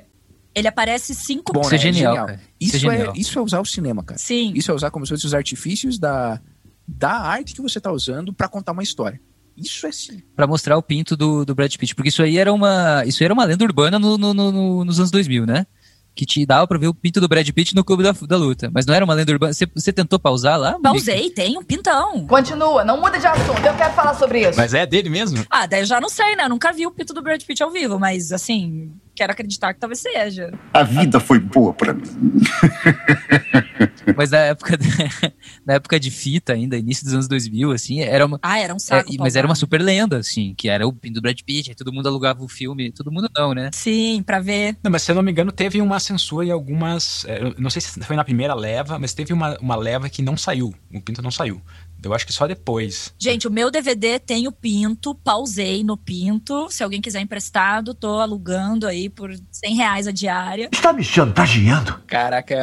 ele aparece cinco... Bom, isso é né? genial. genial. Isso, isso, é, genial. isso é usar o cinema, cara. Sim. Isso é usar como se fossem os artifícios da, da arte que você está usando para contar uma história. Isso é sim. Pra mostrar o pinto do, do Brad Pitt. Porque isso aí era uma, isso era uma lenda urbana no, no, no, nos anos 2000, né? Que te dava pra ver o pinto do Brad Pitt no clube da, da luta. Mas não era uma lenda urbana. Você, você tentou pausar lá? Pausei, tem um pintão. Continua, não muda de assunto, eu quero falar sobre isso. Mas é dele mesmo? Ah, daí eu já não sei, né? Eu nunca vi o pinto do Brad Pitt ao vivo, mas assim, quero acreditar que talvez seja. A vida foi boa para mim. mas na época, de, na época de fita ainda, início dos anos 2000, assim, era uma... Ah, era um saco. É, mas era uma super lenda, assim, que era o pinto do Brad Pitt, aí todo mundo alugava o filme, todo mundo não, né? Sim, pra ver. Não, mas se eu não me engano, teve uma censura em algumas... É, não sei se foi na primeira leva, mas teve uma, uma leva que não saiu, o pinto não saiu Eu acho que só depois. Gente, o meu DVD tem o Pinto, pausei no Pinto. Se alguém quiser emprestado, tô alugando aí por 100 reais a diária. Está me chantageando? Caraca,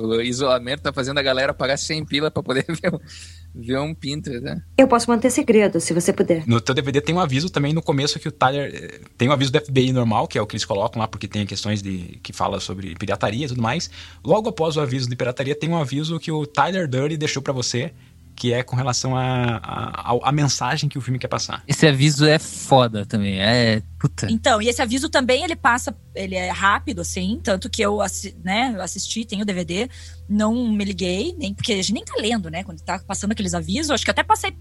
o isolamento tá fazendo a galera pagar 100 pila pra poder ver, ver um Pinto, né? Eu posso manter segredo, se você puder. No teu DVD tem um aviso também no começo que o Tyler... eh, Tem um aviso do FBI normal, que é o que eles colocam lá, porque tem questões de que fala sobre pirataria e tudo mais. Logo após o aviso de pirataria, tem um aviso que o Tyler Durden deixou pra você, que é com relação à a, a, a mensagem que o filme quer passar. Esse aviso é foda também. É. Puta. Então, e esse aviso também ele passa, ele é rápido, assim, tanto que eu né, assisti, tenho o DVD, não me liguei, nem porque a gente nem tá lendo, né? Quando tá passando aqueles avisos, acho que até passei.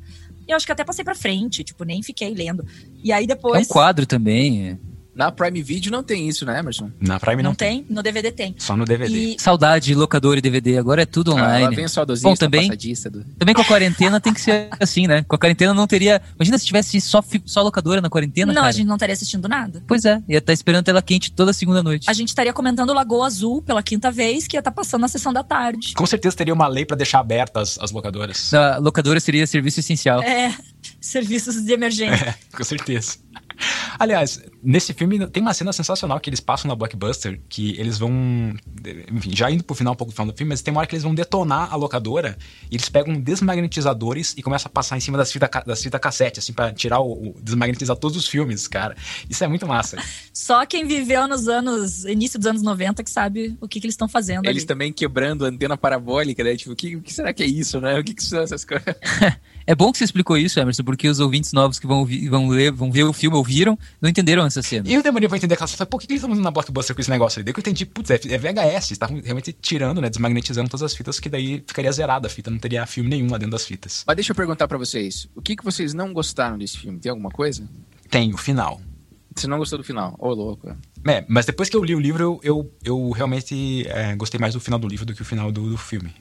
Eu acho que até passei pra frente, tipo, nem fiquei lendo. E aí É um depois. quadro também. é. Na Prime Video não tem isso, né, Emerson? Na Prime não, não tem? No DVD tem. Só no DVD. E Saudade, locador e DVD. Agora é tudo Ah, online. lá vem saudosista, Bom, também, do- também com a quarentena tem que ser assim, né? Com a quarentena não teria. Imagina se tivesse só, fi- só locadora na quarentena. não, cara. a gente não estaria assistindo nada. Pois é, ia estar esperando tela quente toda segunda noite. A gente estaria comentando Lagoa Azul pela quinta vez, que ia estar passando na sessão da tarde. Com certeza teria uma lei pra deixar abertas as locadoras. A locadora seria serviço essencial. É, serviços de emergência. É, com certeza. Aliás, nesse filme tem uma cena sensacional que eles passam na Blockbuster, que eles vão. Enfim, já indo pro final, um pouco do final do filme, mas tem uma hora que eles vão detonar a locadora e eles pegam desmagnetizadores e começam a passar em cima das fitas das fita cassete, assim, pra tirar o, o- desmagnetizar todos os filmes, cara. Isso é muito massa. Só quem viveu nos anos. início dos anos 90 que sabe o que, que eles estão fazendo Eles ali. também quebrando a antena parabólica, né? Tipo, o que, o que será que é isso, né? O que, que são essas coisas? É bom que você explicou isso, Emerson, porque os ouvintes novos que vão, ouvir- vão, ler, vão ver o filme, ouviram, não entenderam essa cena. E eu demorei pra entender aquela cena. Por que, eles estão na Blockbuster com esse negócio ali? Daí que eu entendi, putz, é, é VHS. Estavam realmente tirando, né? Desmagnetizando todas as fitas, que daí ficaria zerada a fita, não teria filme nenhum lá dentro das fitas. Mas deixa eu perguntar pra vocês. O que, que vocês não gostaram desse filme? Tem alguma coisa? Tem o final. Você não gostou do final? Ô, louco. É, mas depois que eu li o livro, eu, eu, eu realmente é, gostei mais do final do livro do que o final do, do filme.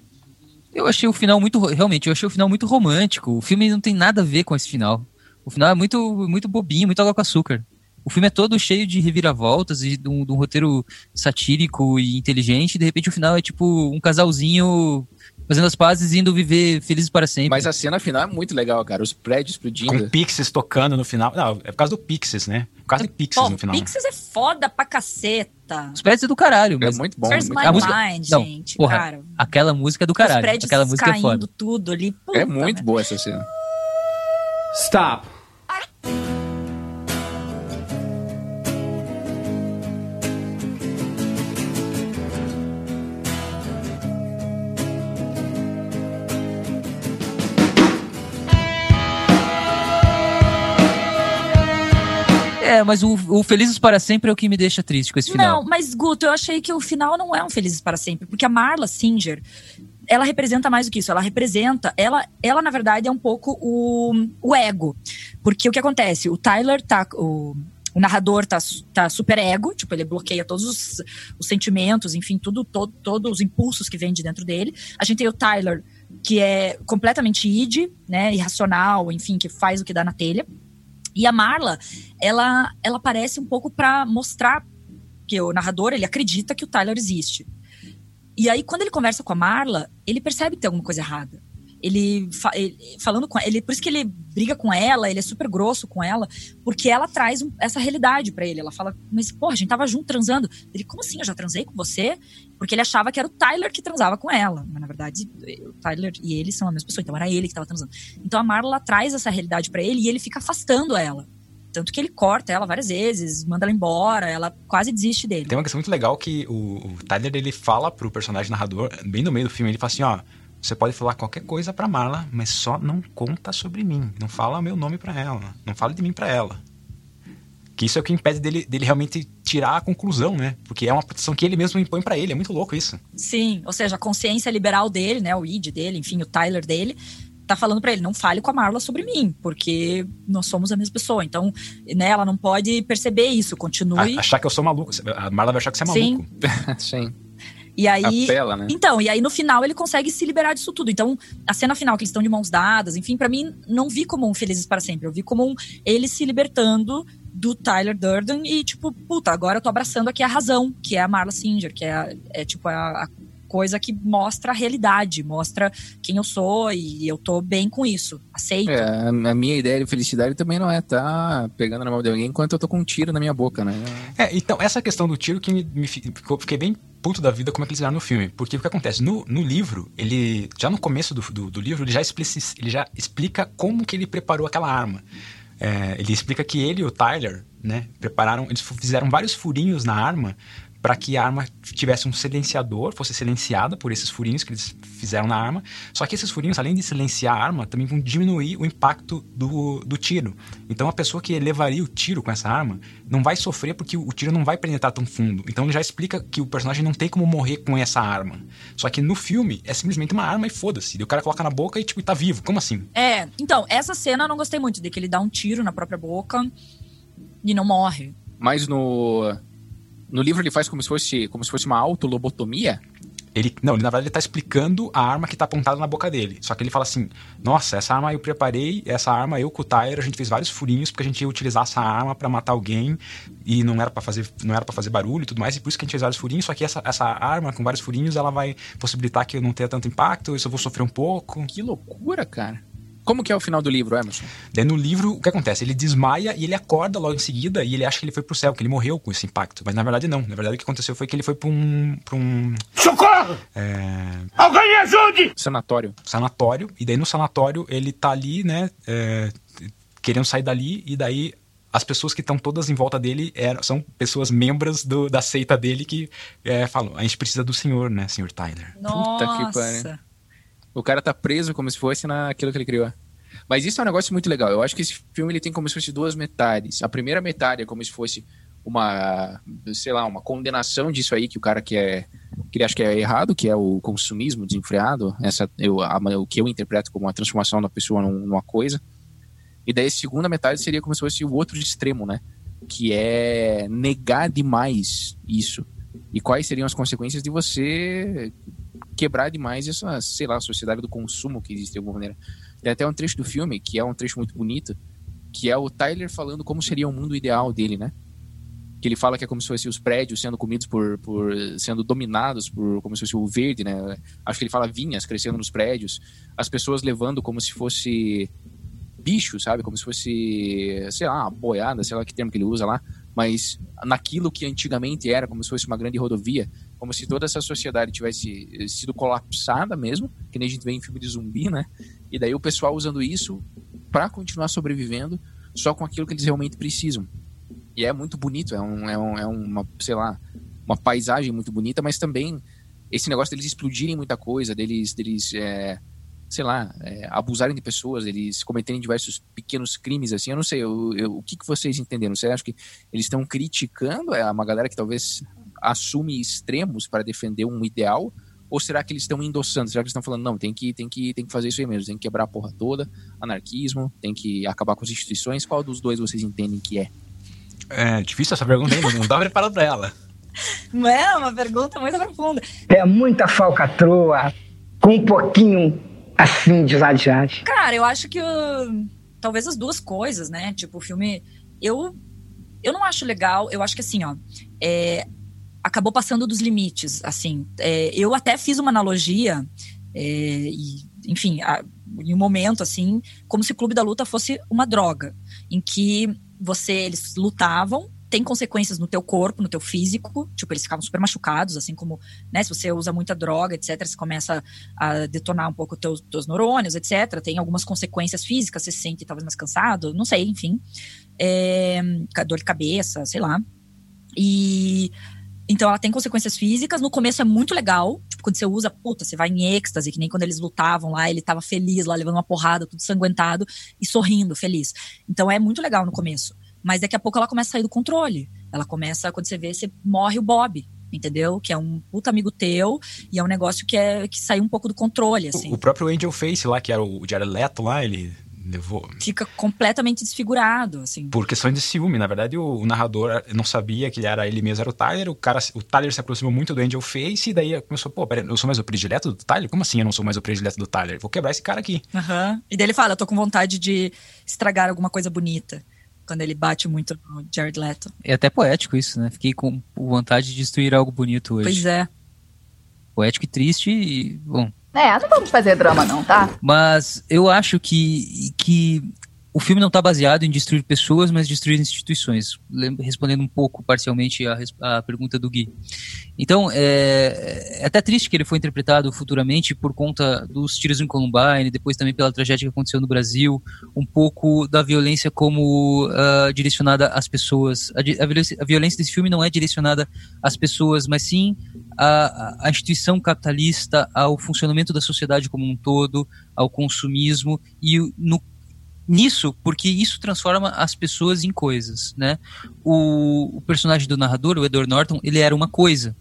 Eu achei o final muito. Realmente, eu achei o final muito romântico. O filme não tem nada a ver com esse final. O final é muito, muito bobinho, muito água com açúcar. O filme é todo cheio de reviravoltas e de um, de um roteiro satírico e inteligente. E de repente o final é tipo um casalzinho fazendo as pazes e indo viver felizes para sempre. Mas a cena final é muito legal, cara. Os prédios explodindo. Com Pixies tocando no final. Não, é por causa do Pixies, né? Por causa de Pixies Pô, no final. Pixies é foda pra caceta. Os prédios é do caralho, É mas muito bom. Muito my a música- mind, não, gente? porra, cara, aquela música é do os caralho. prédios Aquela música é caindo foda. tudo ali. É Puta muito merda. boa essa cena. Stop. É, mas o, o Felizes para Sempre é o que me deixa triste com esse final. Não, mas Guto, eu achei que o final não é um Felizes para Sempre, porque a Marla Singer, ela representa mais do que isso, ela representa, ela, ela na verdade é um pouco o, o ego, porque o que acontece, o Tyler tá, o, o narrador tá, tá super ego, tipo, ele bloqueia todos os, os sentimentos, enfim, tudo, todo, todos os impulsos que vêm de dentro dele. A gente tem o Tyler, que é completamente id, né, irracional, enfim, que faz o que dá na telha. E a Marla, ela, ela aparece um pouco pra mostrar que o narrador, ele acredita que o Tyler existe. E aí, quando ele conversa com a Marla, ele percebe que tem alguma coisa errada. Ele, ele- falando com ele, por isso que ele briga com ela, ele é super grosso com ela, porque ela traz um- essa realidade pra ele. Ela fala, mas pô, a gente tava junto transando. Ele, como assim? Eu já transei com você? Porque ele achava que era o Tyler que transava com ela. Mas na verdade, o Tyler e ele são a mesma pessoa, então era ele que tava transando. Então a Marla traz essa realidade pra ele e ele fica afastando ela. Tanto que ele corta ela várias vezes, manda ela embora, ela quase desiste dele. Tem uma questão muito legal que o, o Tyler ele fala pro personagem narrador, bem no meio do filme, ele fala assim, ó, você pode falar qualquer coisa pra Marla, mas só não conta sobre mim. Não fala meu nome pra ela. Não fala de mim pra ela. Que isso é o que impede dele, dele realmente tirar a conclusão, né? Porque é uma proteção que ele mesmo impõe pra ele. É muito louco isso. Sim, ou seja, a consciência liberal dele, né, o id dele, enfim, o Tyler dele, tá falando pra ele, não fale com a Marla sobre mim, porque nós somos a mesma pessoa. Então, né, ela não pode perceber isso, continue. A- achar que eu sou maluco. A Marla vai achar que você é Sim. maluco. Sim. E aí, Apela, né? então, e aí no final ele consegue se liberar disso tudo. Então, a cena final que eles estão de mãos dadas, enfim, pra mim não vi como um felizes para sempre, eu vi como um ele se libertando do Tyler Durden e tipo, puta, agora eu tô abraçando aqui a razão, que é a Marla Singer, que é, a- é tipo a, a coisa que mostra a realidade, mostra quem eu sou e eu tô bem com isso, aceito. É, a minha ideia de felicidade também não é estar tá pegando na mão de alguém enquanto eu tô com um tiro na minha boca, né? É, então, essa questão do tiro que me, me ficou, fiquei bem puto da vida como é que eles fizeram no filme. Porque o que acontece? No, no livro, ele. Já no começo do, do, do livro, ele já, explica, ele já explica como que ele preparou aquela arma. É, ele explica que ele e o Tyler, né, prepararam, eles fizeram vários furinhos na arma para que a arma tivesse um silenciador, fosse silenciada por esses furinhos que eles fizeram na arma. Só que esses furinhos, além de silenciar a arma, também vão diminuir o impacto do, do tiro. Então a pessoa que levaria o tiro com essa arma não vai sofrer porque o tiro não vai penetrar tão fundo. Então ele já explica que o personagem não tem como morrer com essa arma. Só que no filme é simplesmente uma arma e foda-se. O cara coloca na boca e tipo, tá vivo. Como assim? É, então, essa cena eu não gostei muito, de que ele dá um tiro na própria boca e não morre. Mas no no livro ele faz como se fosse, como se fosse uma autolobotomia. Ele, não, ele, na verdade ele tá explicando a arma que tá apontada na boca dele. Só que ele fala assim: Nossa, essa arma eu preparei, essa arma eu com o Tyler, a gente fez vários furinhos porque a gente ia utilizar essa arma para matar alguém e não era para fazer, não era para fazer barulho e tudo mais, e por isso que a gente fez vários furinhos. Só que essa, essa arma com vários furinhos ela vai possibilitar que eu não tenha tanto impacto, isso eu vou sofrer um pouco. Que loucura, cara. Como que é o final do livro, Emerson? Daí no livro, o que acontece? Ele desmaia e ele acorda logo em seguida e ele acha que ele foi pro céu, que ele morreu com esse impacto. Mas na verdade não. Na verdade o que aconteceu foi que ele foi pra um... Pra um Socorro! É... Alguém me ajude! Sanatório. Sanatório. E daí no sanatório ele tá ali, né, é... querendo sair dali e daí as pessoas que estão todas em volta dele eram, são pessoas membros do, da seita dele que é, falam, a gente precisa do senhor, né, senhor Tyler. Nossa. Puta que pariu. O cara tá preso como se fosse naquilo que ele criou. Mas isso é um negócio muito legal. Eu acho que esse filme ele tem como se fosse duas metades. A primeira metade é como se fosse uma, sei lá, uma condenação disso aí que o cara quer, que ele acha que é errado, que é o consumismo desenfreado, essa eu, a, o que eu interpreto como uma transformação da pessoa numa coisa. E daí a segunda metade seria como se fosse o outro extremo, né? Que é negar demais isso. E quais seriam as consequências de você quebrar demais essa, sei lá, sociedade do consumo que existe de alguma maneira. Tem até um trecho do filme, que é um trecho muito bonito, que é o Tyler falando como seria o mundo ideal dele, né? Que ele fala que é como se fossem os prédios sendo comidos por, por. sendo dominados por. como se fosse o verde, né? Acho que ele fala vinhas crescendo nos prédios, as pessoas levando como se fosse bicho, sabe? Como se fosse, sei lá, boiada, sei lá que termo que ele usa lá, mas naquilo que antigamente era como se fosse uma grande rodovia, como se toda essa sociedade tivesse sido colapsada mesmo, que nem a gente vê em filme de zumbi, né? E daí o pessoal usando isso para continuar sobrevivendo só com aquilo que eles realmente precisam. E é muito bonito, é, um, é, um, é uma, sei lá, uma paisagem muito bonita, mas também esse negócio deles explodirem muita coisa, deles, deles é, sei lá, é, abusarem de pessoas, eles cometerem diversos pequenos crimes, assim, eu não sei, eu, eu, o que, que vocês entenderam? Você acha que eles estão criticando é uma galera que talvez assume extremos para defender um ideal? Ou será que eles estão endossando? Será que eles estão falando, não, tem que, tem, que, tem que fazer isso aí mesmo, tem que quebrar a porra toda, anarquismo, tem que acabar com as instituições? Qual dos dois vocês entendem que é? É difícil essa pergunta ainda, não dá preparado para ela. Não é uma pergunta muito profunda. É muita falcatrua, com um pouquinho assim de exagerado. Cara, eu acho que uh, talvez as duas coisas, né? Tipo, o filme. Eu, eu não acho legal, eu acho que assim, ó. É, acabou passando dos limites, assim. É, eu até fiz uma analogia, é, e, enfim, a, em um momento, assim, como se o Clube da Luta fosse uma droga, em que você, eles lutavam, tem consequências no teu corpo, no teu físico, tipo, eles ficavam super machucados, assim como, né, se você usa muita droga, etc, você começa a detonar um pouco os teus, teus neurônios, etc, tem algumas consequências físicas, você se sente talvez mais cansado, não sei, enfim, é, dor de cabeça, sei lá, e então ela tem consequências físicas. No começo é muito legal. Tipo, quando você usa, puta, você vai em êxtase, que nem quando eles lutavam lá, ele tava feliz lá, levando uma porrada, tudo sanguentado e sorrindo, feliz. Então é muito legal no começo. Mas daqui a pouco ela começa a sair do controle. Ela começa, quando você vê, você morre o Bob entendeu? Que é um puta amigo teu e é um negócio que é que saiu um pouco do controle, assim. O, o próprio Angel Face lá, que era o Jared Leto lá, ele levou. Fica completamente desfigurado, assim. Por questões de ciúme. Na verdade, o, o, narrador não sabia que ele era ele mesmo, era o Tyler. O, cara, o Tyler se aproximou muito do Angel Face e daí começou, pô, pera, eu sou mais o predileto do Tyler? Como assim eu não sou mais o predileto do Tyler? Vou quebrar esse cara aqui. Uhum. E daí ele fala, eu tô com vontade de estragar alguma coisa bonita. Quando ele bate muito no Jared Leto. É até poético isso, né? Fiquei com vontade de destruir algo bonito hoje. Pois é. Poético e triste e, bom... É, não vamos fazer drama não, tá? Mas eu acho que, que o filme não está baseado em destruir pessoas, mas destruir instituições, respondendo um pouco parcialmente a, a pergunta do Gui. Então, é, é, até triste que ele foi interpretado futuramente por conta dos tiros em Columbine, depois também pela tragédia que aconteceu no Brasil, um pouco da violência como uh, direcionada às pessoas. A, a, violência, a, violência, desse filme não é direcionada às pessoas, mas sim à, instituição capitalista, ao funcionamento da sociedade como um todo, ao consumismo e no nisso, porque isso transforma as pessoas em coisas, né? O, o, personagem do narrador, o Edward Norton, ele era uma coisa.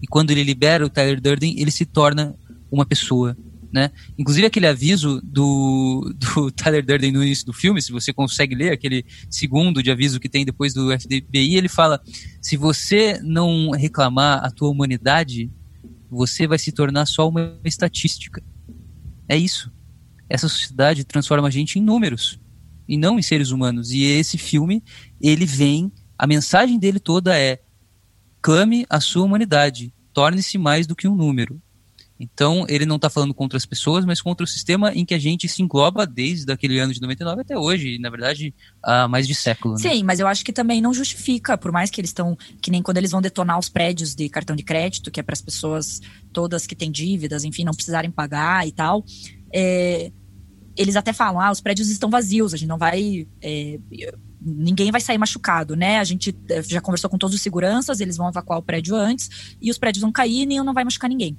E quando ele libera o Tyler Durden, ele se torna uma pessoa, né? Inclusive aquele aviso do, do Tyler Durden no início do filme, se você consegue ler aquele segundo de aviso que tem depois do FBI, ele fala: se você não reclamar a tua humanidade, você vai se tornar só uma estatística. É isso essa sociedade transforma a gente em números e não em seres humanos. E esse filme, ele vem, a mensagem dele toda é: clame a sua humanidade, torne-se mais do que um número. Então, ele não está falando contra as pessoas, mas contra o sistema em que a gente se engloba desde aquele ano de 99 até hoje, e, na verdade, há mais de século. Né? Sim, mas eu acho que também não justifica, por mais que eles estão, que nem quando eles vão detonar os prédios de cartão de crédito, que é para as pessoas todas que têm dívidas, enfim, não precisarem pagar e tal. É, eles até falam, ah, os prédios estão vazios, a gente não vai. É, ninguém vai sair machucado, né? A gente é, já conversou com todos os seguranças, eles vão evacuar o prédio antes, e os prédios vão cair e nenhum não vai machucar ninguém.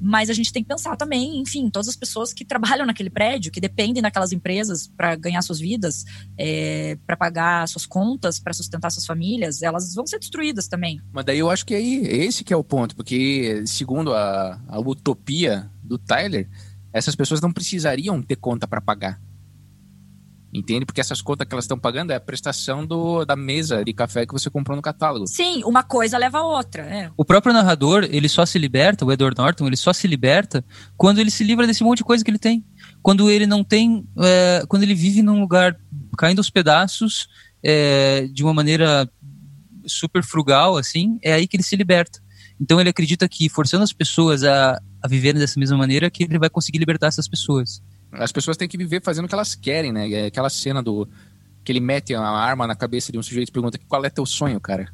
Mas a gente tem que pensar também, enfim, todas as pessoas que trabalham naquele prédio, que dependem daquelas empresas para ganhar suas vidas, é, para pagar suas contas, para sustentar suas famílias, elas vão ser destruídas também. Mas daí eu acho que aí esse que é o ponto, porque segundo a, a utopia do Tyler, essas pessoas não precisariam ter conta para pagar. Entende? Porque essas contas que elas estão pagando é a prestação do, da mesa de café que você comprou no catálogo. Sim, uma coisa leva a outra. É. O próprio narrador, ele só se liberta, o Edward Norton, ele só se liberta quando ele se livra desse monte de coisa que ele tem. Quando ele não tem. É, quando ele vive num lugar caindo aos pedaços é, de uma maneira super frugal, assim, é aí que ele se liberta. Então ele acredita que forçando as pessoas a, a viverem dessa mesma maneira que ele vai conseguir libertar essas pessoas. As pessoas têm que viver fazendo o que elas querem, né? É aquela cena do que ele mete a arma na cabeça de um sujeito e pergunta qual é teu sonho, cara.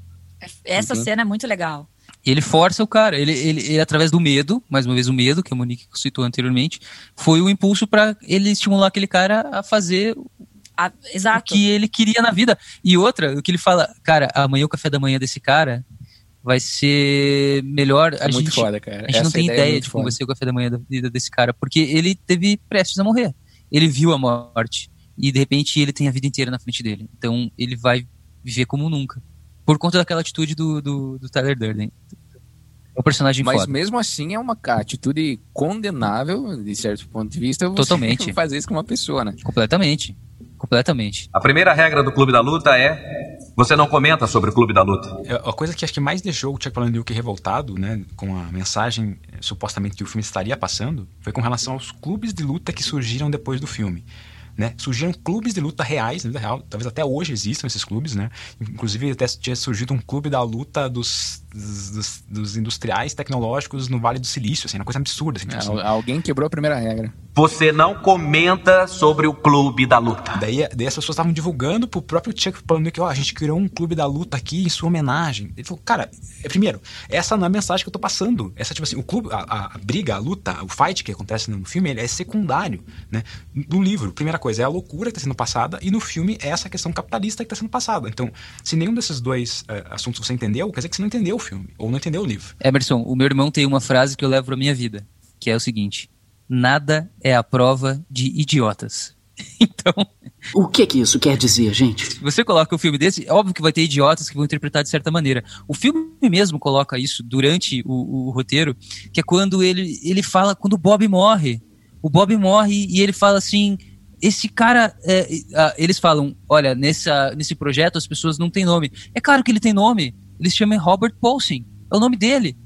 Essa cena é muito legal. Ele força o cara, ele, ele, ele, através do medo, mais uma vez o medo, que a Monique citou anteriormente, foi o impulso para ele estimular aquele cara a fazer a, o que ele queria na vida. E outra, o que ele fala, cara, amanhã o café da manhã desse cara vai ser melhor. É a muito gente, foda, cara. A gente Essa não tem ideia, é ideia de como vai ser o café da manhã da vida desse cara, porque ele teve prestes a morrer. Ele viu a morte. E de repente ele tem a vida inteira na frente dele. Então ele vai viver como nunca. Por conta daquela atitude do, do, do Tyler Durden. É um personagem Mas foda. mesmo assim é uma atitude condenável, de certo ponto de vista, você Totalmente. fazer isso com uma pessoa, né? Completamente. Completamente. A primeira regra do Clube da Luta é você não comenta sobre o Clube da Luta. É, a coisa que acho que mais deixou o Chuck Palahniuk revoltado, né, com a mensagem eh, supostamente que o filme estaria passando, foi com relação aos clubes de luta que surgiram depois do filme. Né? Surgiram clubes de luta reais, na vida real, talvez até hoje existam esses clubes, né? Inclusive até tinha surgido um clube da luta dos, dos, dos industriais tecnológicos no Vale do Silício, assim, uma coisa absurda. Assim, é, assim. Alguém quebrou a primeira regra. Você não comenta sobre o clube da luta. Daí, daí as pessoas estavam divulgando pro próprio Chuck falando que ó, a gente criou um clube da luta aqui em sua homenagem. Ele falou, cara, é, primeiro, essa não é a mensagem que eu tô passando. Essa, tipo assim, o clube, a, a briga, a luta, o fight que acontece no filme, ele é secundário, né? No livro, primeira coisa, é a loucura que está sendo passada, e no filme é essa questão capitalista que está sendo passada. Então, se nenhum desses dois uh, assuntos você entendeu, quer dizer que você não entendeu o filme, ou não entendeu o livro. Emerson, o meu irmão tem uma frase que eu levo pra minha vida, que é o seguinte nada é a prova de idiotas. Então. O que que isso quer dizer, gente? Se você coloca um filme desse, óbvio que vai ter idiotas que vão interpretar de certa maneira. O filme mesmo coloca isso durante o, o roteiro, que é quando ele, ele fala, quando o Bob morre. O Bob morre e ele fala assim: esse cara. É, eles falam: olha, nessa, nesse projeto as pessoas não têm nome. É claro que ele tem nome. Eles chamam Robert Paulson. É o nome dele.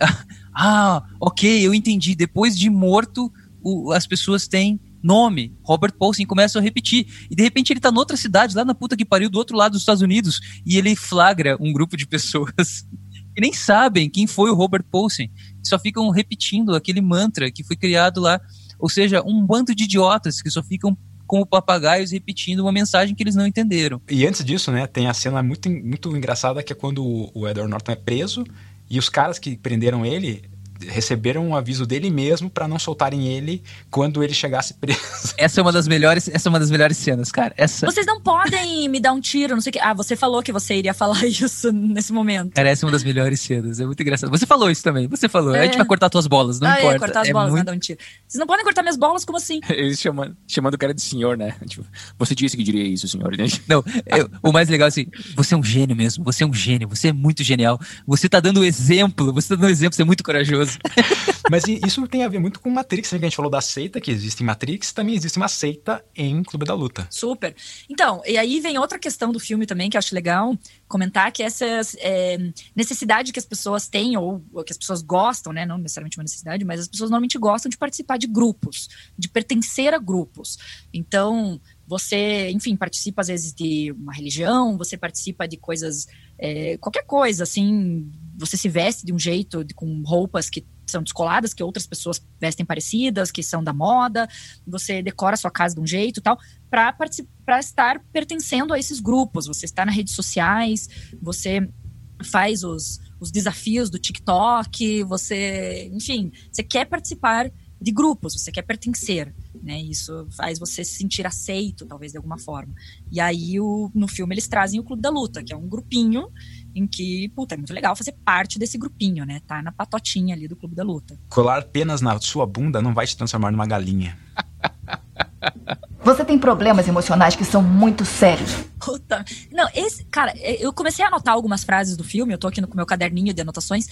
Ah, ok, eu entendi. Depois de morto, o, as pessoas têm nome. Robert Paulson começa a repetir. E de repente ele tá noutra cidade, lá na puta que pariu, do outro lado dos Estados Unidos. E ele flagra um grupo de pessoas que nem sabem quem foi o Robert Paulson. que só ficam repetindo aquele mantra que foi criado lá. Ou seja, um bando de idiotas que só ficam como papagaios repetindo uma mensagem que eles não entenderam. E antes disso, né, tem a cena muito, muito engraçada que é quando o Edward Norton é preso e os caras que prenderam ele receberam um aviso dele mesmo para não soltarem ele quando ele chegasse preso. Essa é uma das melhores, essa é uma das melhores cenas, cara. Essa... Vocês não podem me dar um tiro, não sei o que. Ah, você falou que você iria falar isso nesse momento. Cara, essa é uma das melhores cenas. É muito engraçado. Você falou isso também. Você falou. É. A gente vai cortar tuas bolas, não ah, importa. cortar as é bolas, muito... não dar um tiro. Vocês não podem cortar minhas bolas, como assim? Eles chamando, chamando o cara de senhor, né? Tipo, você disse que diria isso, senhor. Né? Não, eu, o mais legal é assim, você é um gênio mesmo, você é um gênio, você é muito genial. Você tá dando exemplo, você tá dando exemplo, você é muito corajoso. Mas isso tem a ver muito com Matrix, né? Que a gente falou da seita que existe em Matrix, também existe uma seita em Clube da Luta. Super. Então, e aí vem outra questão do filme também que eu acho legal comentar, que essa é, necessidade que as pessoas têm, ou, ou, que as pessoas gostam, né? Não necessariamente uma necessidade, mas as pessoas normalmente gostam de participar de grupos, de pertencer a grupos. Então, você, enfim, participa às vezes de uma religião, você participa de coisas, é, qualquer coisa, assim, você se veste de um jeito, de, com roupas que são descoladas, que outras pessoas vestem parecidas, que são da moda, você decora sua casa de um jeito e tal, para estar pertencendo a esses grupos. Você está nas redes sociais, você faz os, os desafios do TikTok, você, enfim, você quer participar de grupos, você quer pertencer, né? Isso faz você se sentir aceito, talvez de alguma forma. E aí o, no filme eles trazem o Clube da Luta, que é um grupinho em que, puta, é muito legal fazer parte desse grupinho, né? Tá na patotinha ali do Clube da Luta. Colar penas na sua bunda não vai te transformar numa galinha. Você tem problemas emocionais que são muito sérios. Puta. Não, esse. Cara, eu comecei a anotar algumas frases do filme, eu tô aqui no, com meu caderninho de anotações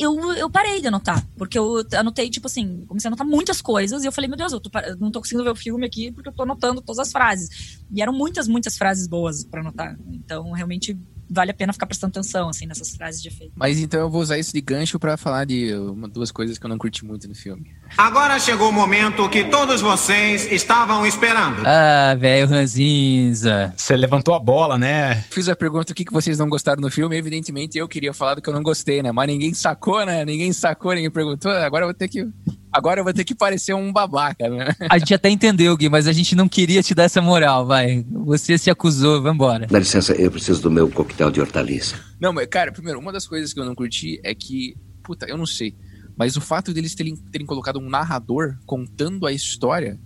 eu, eu parei de anotar. Porque eu anotei, tipo assim, comecei a anotar muitas coisas. E eu falei, meu Deus, eu, tô, eu não tô conseguindo ver o filme aqui porque eu tô anotando todas as frases. E eram muitas, muitas frases boas para anotar. Então, realmente vale a pena ficar prestando atenção, assim, nessas frases de efeito. Mas então eu vou usar isso de gancho para falar de uma, duas coisas que eu não curti muito no filme. Agora chegou o momento que todos vocês estavam esperando. Ah, velho ranzinza. Você levantou a bola, né? Fiz a pergunta o que, que vocês não gostaram no filme. Evidentemente eu queria falar do que eu não gostei, né? Mas ninguém sacou, né? Ninguém sacou, ninguém perguntou. Agora eu vou ter que Agora eu vou ter que parecer um babaca, né? A gente até entendeu, Gui, mas a gente não queria te dar essa moral, vai. Você se acusou, vambora. Dá licença, eu preciso do meu coquetel de hortaliça. Não, mas, cara, primeiro, uma das coisas que eu não curti é que, puta, eu não sei, mas o fato deles terem, terem colocado um narrador contando a história,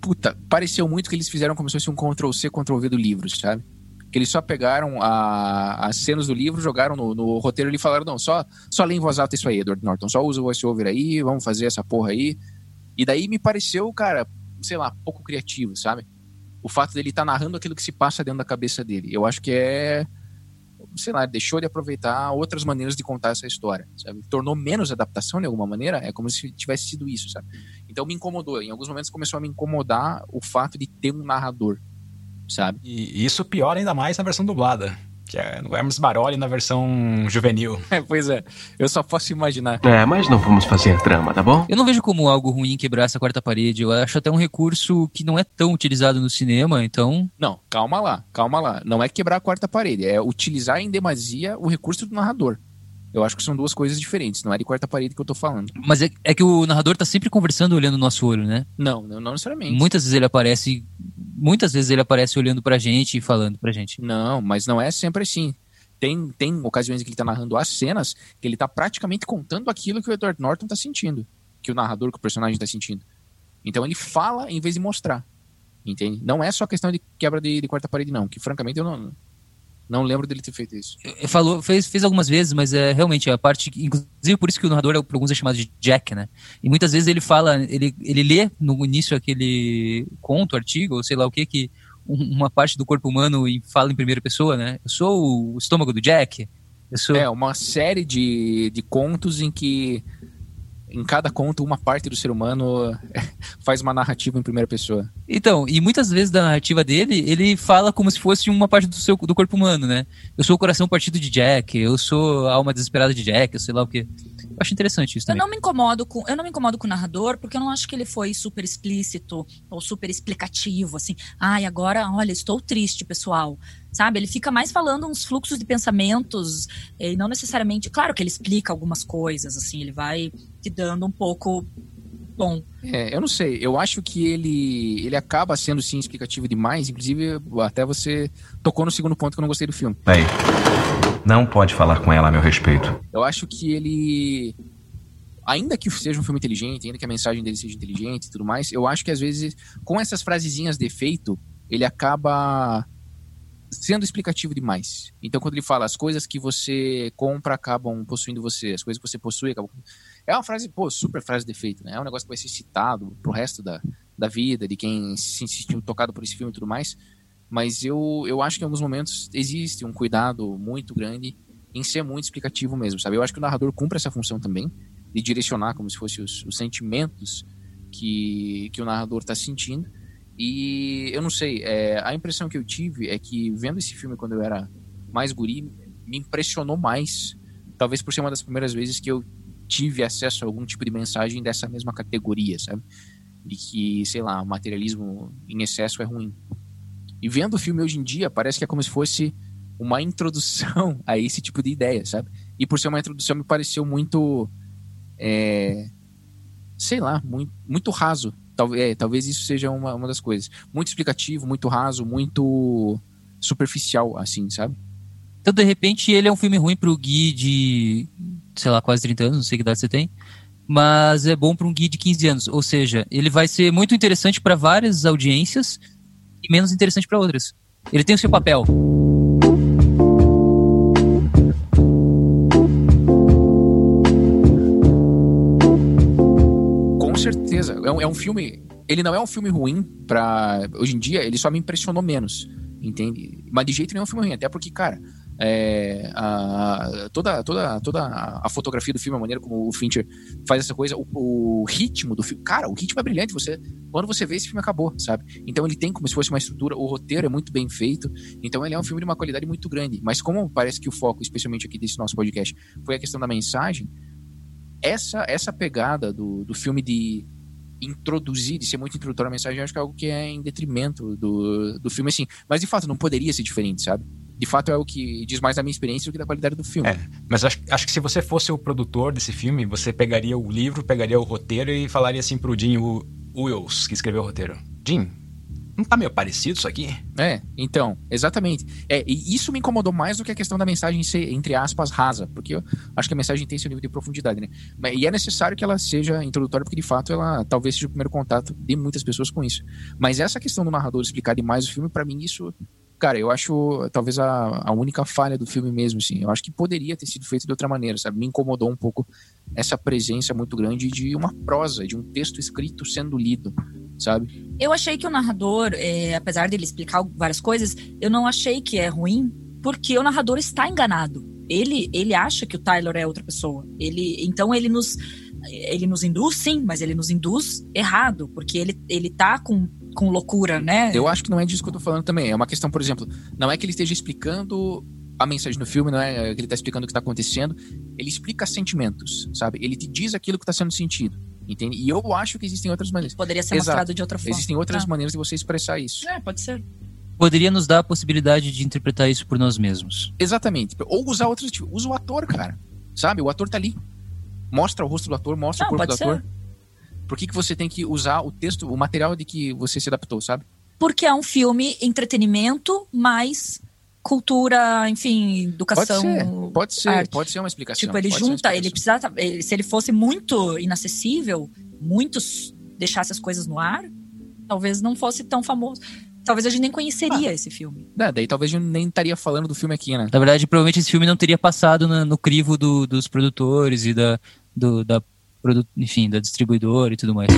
puta, pareceu muito que eles fizeram como se fosse um Ctrl-C, Ctrl-V do livro, sabe? Que eles só pegaram a, as cenas do livro, jogaram no, no roteiro e falaram: não, só, só lê em voz alta isso aí, Edward Norton, só usa o voice-over aí, vamos fazer essa porra aí. E daí me pareceu, cara, sei lá, pouco criativo, sabe? O fato dele estar tá narrando aquilo que se passa dentro da cabeça dele. Eu acho que é. Sei lá, deixou de aproveitar outras maneiras de contar essa história, sabe? Tornou menos adaptação de alguma maneira, é como se tivesse sido isso, sabe? Então me incomodou. Em alguns momentos começou a me incomodar o fato de ter um narrador sabe? E isso piora ainda mais na versão dublada. Que é no Hermes Baroli na versão juvenil. É, pois é. Eu só posso imaginar. É, mas não vamos fazer trama, tá bom? Eu não vejo como algo ruim quebrar essa quarta parede. Eu acho até um recurso que não é tão utilizado no cinema, então. Não, calma lá, calma lá. Não é quebrar a quarta parede, é utilizar em demasia o recurso do narrador. Eu acho que são duas coisas diferentes, não é de quarta parede que eu tô falando. Mas é, é que o narrador tá sempre conversando olhando o nosso olho, né? Não, não, não necessariamente. Muitas vezes ele aparece. Muitas vezes ele aparece olhando pra gente e falando pra gente. Não, mas não é sempre assim. Tem, tem ocasiões em que ele tá narrando as cenas que ele tá praticamente contando aquilo que o Edward Norton tá sentindo. Que o narrador, que o personagem tá sentindo. Então ele fala em vez de mostrar. Entende? Não é só questão de quebra de, de quarta parede, não. Que francamente eu não não lembro dele ter feito isso. Falou, fez, fez algumas vezes, mas é realmente a parte. Inclusive por isso que o narrador, é, por alguns, é chamado de Jack, né? E muitas vezes ele fala, ele, ele lê no início aquele conto, artigo, ou sei lá o que, que uma parte do corpo humano e fala em primeira pessoa, né? Eu sou o estômago do Jack. Eu sou... É, uma série de, de contos em que em cada conto, uma parte do ser humano faz uma narrativa em primeira pessoa. Então, e muitas vezes da narrativa dele, ele fala como se fosse uma parte do seu do corpo humano, né? Eu sou o coração partido de Jack, eu sou a alma desesperada de Jack, eu sei lá o quê. Acho interessante isso também. Eu não me incomodo com, eu não me incomodo com o narrador, porque eu não acho que ele foi super explícito ou super explicativo, assim. Ai, agora, olha, estou triste, pessoal. Sabe? Ele fica mais falando uns fluxos de pensamentos e não necessariamente. Claro que ele explica algumas coisas, assim, ele vai te dando um pouco. Bom. É, eu não sei. Eu acho que ele ele acaba sendo sim explicativo demais. Inclusive, até você tocou no segundo ponto que eu não gostei do filme. Aí. Não pode falar com ela a meu respeito. Eu acho que ele. Ainda que seja um filme inteligente, ainda que a mensagem dele seja inteligente e tudo mais, eu acho que às vezes, com essas frasezinhas de efeito, ele acaba sendo explicativo demais. Então, quando ele fala as coisas que você compra acabam possuindo você, as coisas que você possui acabam. É uma frase, pô, super frase de efeito, né? É um negócio que vai ser citado pro resto da, da vida, de quem se sentiu tocado por esse filme e tudo mais. Mas eu, eu acho que em alguns momentos existe um cuidado muito grande em ser muito explicativo mesmo, sabe? Eu acho que o narrador cumpre essa função também, de direcionar como se fossem os, os sentimentos que, que o narrador está sentindo. E eu não sei, é, a impressão que eu tive é que vendo esse filme quando eu era mais guri, me impressionou mais, talvez por ser uma das primeiras vezes que eu tive acesso a algum tipo de mensagem dessa mesma categoria, sabe? De que, sei lá, materialismo em excesso é ruim. E vendo o filme hoje em dia, parece que é como se fosse uma introdução a esse tipo de ideia, sabe? E por ser uma introdução, me pareceu muito. É, sei lá, muito, muito raso. Talvez, é, talvez isso seja uma, uma das coisas. Muito explicativo, muito raso, muito superficial, assim, sabe? Então, de repente, ele é um filme ruim pro Gui de, sei lá, quase 30 anos, não sei que idade você tem. Mas é bom para um Gui de 15 anos. Ou seja, ele vai ser muito interessante para várias audiências e menos interessante para outras. Ele tem o seu papel. Com certeza. É um, é um filme. Ele não é um filme ruim para Hoje em dia, ele só me impressionou menos. Entende? Mas de jeito nenhum é um filme ruim. Até porque, cara, é, a, toda, toda, toda a fotografia do filme, a maneira como o Fincher faz essa coisa, o, o, ritmo do filme, cara, o ritmo é brilhante. Você, quando você vê esse filme acabou, sabe? Então ele tem como se fosse uma estrutura, o roteiro é muito bem feito, então ele é um filme de uma qualidade muito grande. Mas como parece que o foco, especialmente aqui desse nosso podcast, foi a questão da mensagem, essa essa pegada do, do filme de introduzir, de ser muito introdutório a mensagem, eu acho que é algo que é em detrimento do, do filme, assim. Mas de fato, não poderia ser diferente, sabe? De fato é o que diz mais da minha experiência do que da qualidade do filme. É, mas acho, acho que se você fosse o produtor desse filme, você pegaria o livro, pegaria o roteiro e falaria assim pro Jim Wills, que escreveu o roteiro. Jim, não tá meio parecido isso aqui? É, então, exatamente. É, e isso me incomodou mais do que a questão da mensagem ser, entre aspas, rasa, porque eu acho que a mensagem tem seu nível de profundidade, né? E é necessário que ela seja introdutória, porque de fato ela talvez seja o primeiro contato de muitas pessoas com isso. Mas essa questão do narrador explicar demais o filme, para mim, isso Cara, eu acho talvez a, a única falha do filme mesmo, assim. Eu acho que poderia ter sido feito de outra maneira, sabe? Me incomodou um pouco essa presença muito grande de uma prosa, de um texto escrito sendo lido, sabe? Eu achei que o narrador, é, apesar dele explicar várias coisas, eu não achei que é ruim, porque o narrador está enganado. Ele, ele acha que o Tyler é outra pessoa. Ele, então ele nos ele nos induz, sim, mas ele nos induz errado, porque ele, ele tá com com loucura, né? Eu acho que não é disso que eu tô falando também. É uma questão, por exemplo, não é que ele esteja explicando a mensagem no filme, não é que ele tá explicando o que tá acontecendo. Ele explica sentimentos, sabe? Ele te diz aquilo que tá sendo sentido. Entende? E eu acho que existem outras maneiras. Poderia ser Exato. mostrado de outra forma. Existem outras ah. maneiras de você expressar isso. É, pode ser. Poderia nos dar a possibilidade de interpretar isso por nós mesmos. Exatamente. Ou usar outros. Tipo, usa o ator, cara. Sabe? O ator tá ali. Mostra o rosto do ator, mostra Não, o corpo do ser. ator. Por que, que você tem que usar o texto, o material de que você se adaptou, sabe? Porque é um filme entretenimento, mais cultura, enfim, educação. Pode ser, pode ser, pode ser uma explicação. Tipo, ele junta, ele precisa. Se ele fosse muito inacessível, muitos deixasse as coisas no ar, talvez não fosse tão famoso. Talvez a gente nem conheceria ah, esse filme. É, daí talvez a gente nem estaria falando do filme aqui, né? Na verdade, provavelmente esse filme não teria passado no, no crivo do, dos produtores e da, do, da produto, enfim, da distribuidora e tudo mais.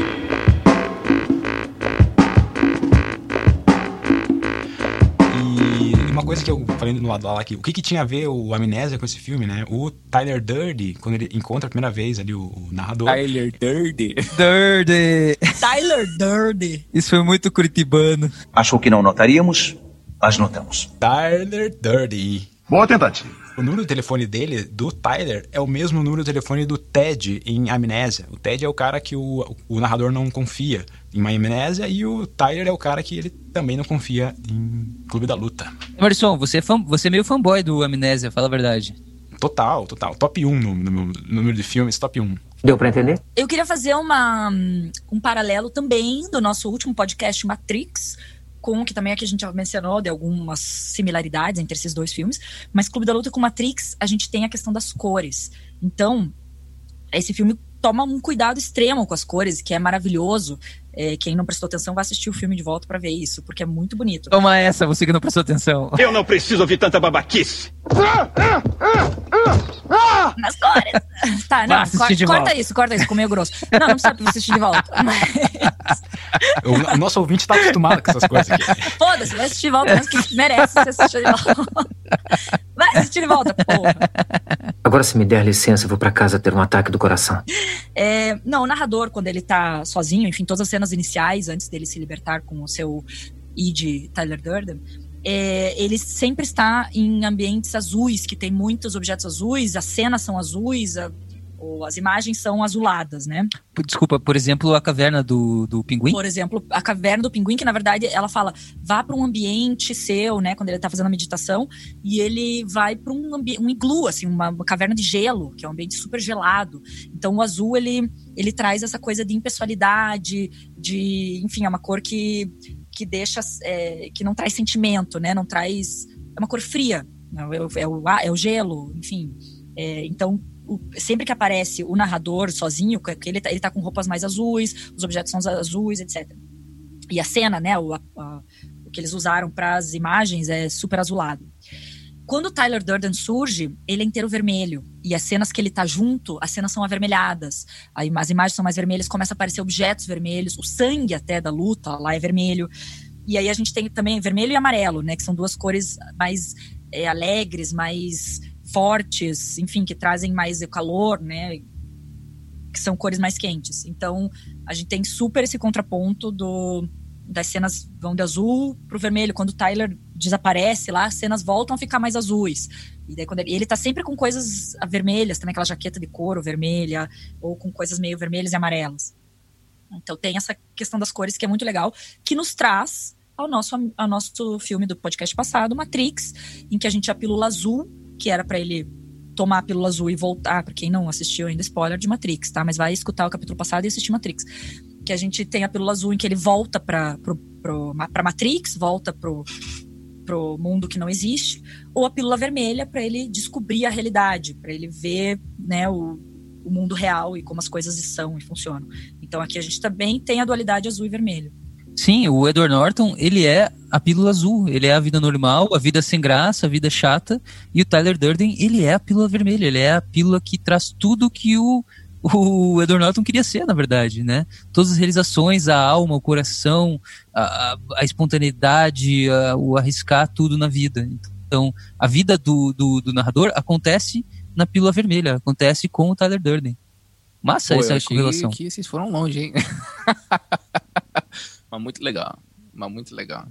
E uma coisa que eu falei no lado lá aqui, o que, que tinha a ver o Amnésia com esse filme, né? O Tyler Durden, quando ele encontra a primeira vez ali o, o narrador. Tyler Durden. Durden. Tyler Durden. Isso foi muito curitibano. Achou que não notaríamos, mas notamos. Tyler Durden. Boa tentativa. O número de telefone dele, do Tyler, é o mesmo número de telefone do Ted em Amnésia. O Ted é o cara que o, o narrador não confia em uma amnésia e o Tyler é o cara que ele também não confia em Clube da Luta. Emerson, você é, fã, você é meio fanboy do Amnésia, fala a verdade. Total, total. Top 1 no, no, no número de filmes, top 1. Deu para entender? Eu queria fazer uma, um paralelo também do nosso último podcast Matrix, com que também aqui a gente já mencionou de algumas similaridades entre esses dois filmes, mas Clube da Luta com Matrix, a gente tem a questão das cores. Então, esse filme toma um cuidado extremo com as cores, que é maravilhoso. É, quem não prestou atenção vai assistir o filme de volta para ver isso, porque é muito bonito. Toma essa, você que não prestou atenção. Eu não preciso ouvir tanta babaquice. Nas cores. Tá, não, cor, corta isso, corta isso, ficou meio grosso. Não, não precisa assistir de volta. Mas... O, o, nosso ouvinte tá acostumado com essas coisas aqui. Foda-se, vai assistir de volta, mas que merece você assistir de volta. Vai assistir de volta, porra. Agora, se me der licença, eu vou para casa ter um ataque do coração. É, não, o narrador, quando ele tá sozinho, enfim, todas as cenas iniciais, antes dele se libertar com o seu id Tyler Durden, é, ele sempre está em ambientes azuis, que tem muitos objetos azuis, as cenas são azuis, a, ou as imagens são azuladas, né? Desculpa, por exemplo, a caverna do, do pinguim? Por exemplo, a caverna do pinguim, que na verdade ela fala, vá para um ambiente seu, né, quando ele está fazendo a meditação, e ele vai para um, um iglu, assim, uma, uma, caverna de gelo, que é um ambiente super gelado. Então o azul, ele, ele traz essa coisa de impessoalidade, de, enfim, é uma cor que, que deixa, é, que não traz sentimento, né, não traz, é uma cor fria, é o, é o, é o gelo, enfim. É, então o, sempre que aparece o narrador sozinho, ele tá, ele tá com roupas mais azuis, os objetos são azuis, etc. E a cena, né, o, a, o que eles usaram para as imagens é super azulado. Quando o Tyler Durden surge, ele é inteiro vermelho. E as cenas que ele tá junto, as cenas são avermelhadas. As imagens são mais vermelhas, começa a aparecer objetos vermelhos, o sangue até da luta lá é vermelho. E aí a gente tem também vermelho e amarelo, né? Que são duas cores mais é, alegres, mais fortes, enfim, que trazem mais calor, né? Que são cores mais quentes. Então, a gente tem super esse contraponto do das cenas vão de azul pro vermelho. Quando o Tyler desaparece lá, as cenas voltam a ficar mais azuis. E daí quando ele, ele tá sempre com coisas vermelhas, também aquela jaqueta de couro vermelha, ou com coisas meio vermelhas e amarelas. Então tem essa questão das cores que é muito legal, que nos traz ao nosso, ao nosso filme do podcast passado, Matrix, em que a gente a pílula azul que era para ele tomar a pílula azul e voltar, para quem não assistiu ainda, spoiler de Matrix, tá? Mas vai escutar o capítulo passado e assistir Matrix. Que a gente tem a pílula azul em que ele volta para para Matrix, volta pro, pro mundo que não existe, ou a pílula vermelha para ele descobrir a realidade, para ele ver, né, o, o mundo real e como as coisas são e funcionam. Então aqui a gente também tem a dualidade azul e vermelho. Sim, o Edward Norton, ele é a pílula azul, ele é a vida normal, a vida sem graça, a vida chata, e o Tyler Durden, ele é a pílula vermelha, ele é a pílula que traz tudo que o, o Edward Norton queria ser, na verdade, né? Todas as realizações, a alma, o coração, a, a espontaneidade, a, o arriscar tudo na vida. Então, a vida do, do, do, narrador acontece na pílula vermelha, acontece com o Tyler Durden. Massa Pô, essa correlação. que vocês foram longe, hein? Mas muito legal. Mas muito legal.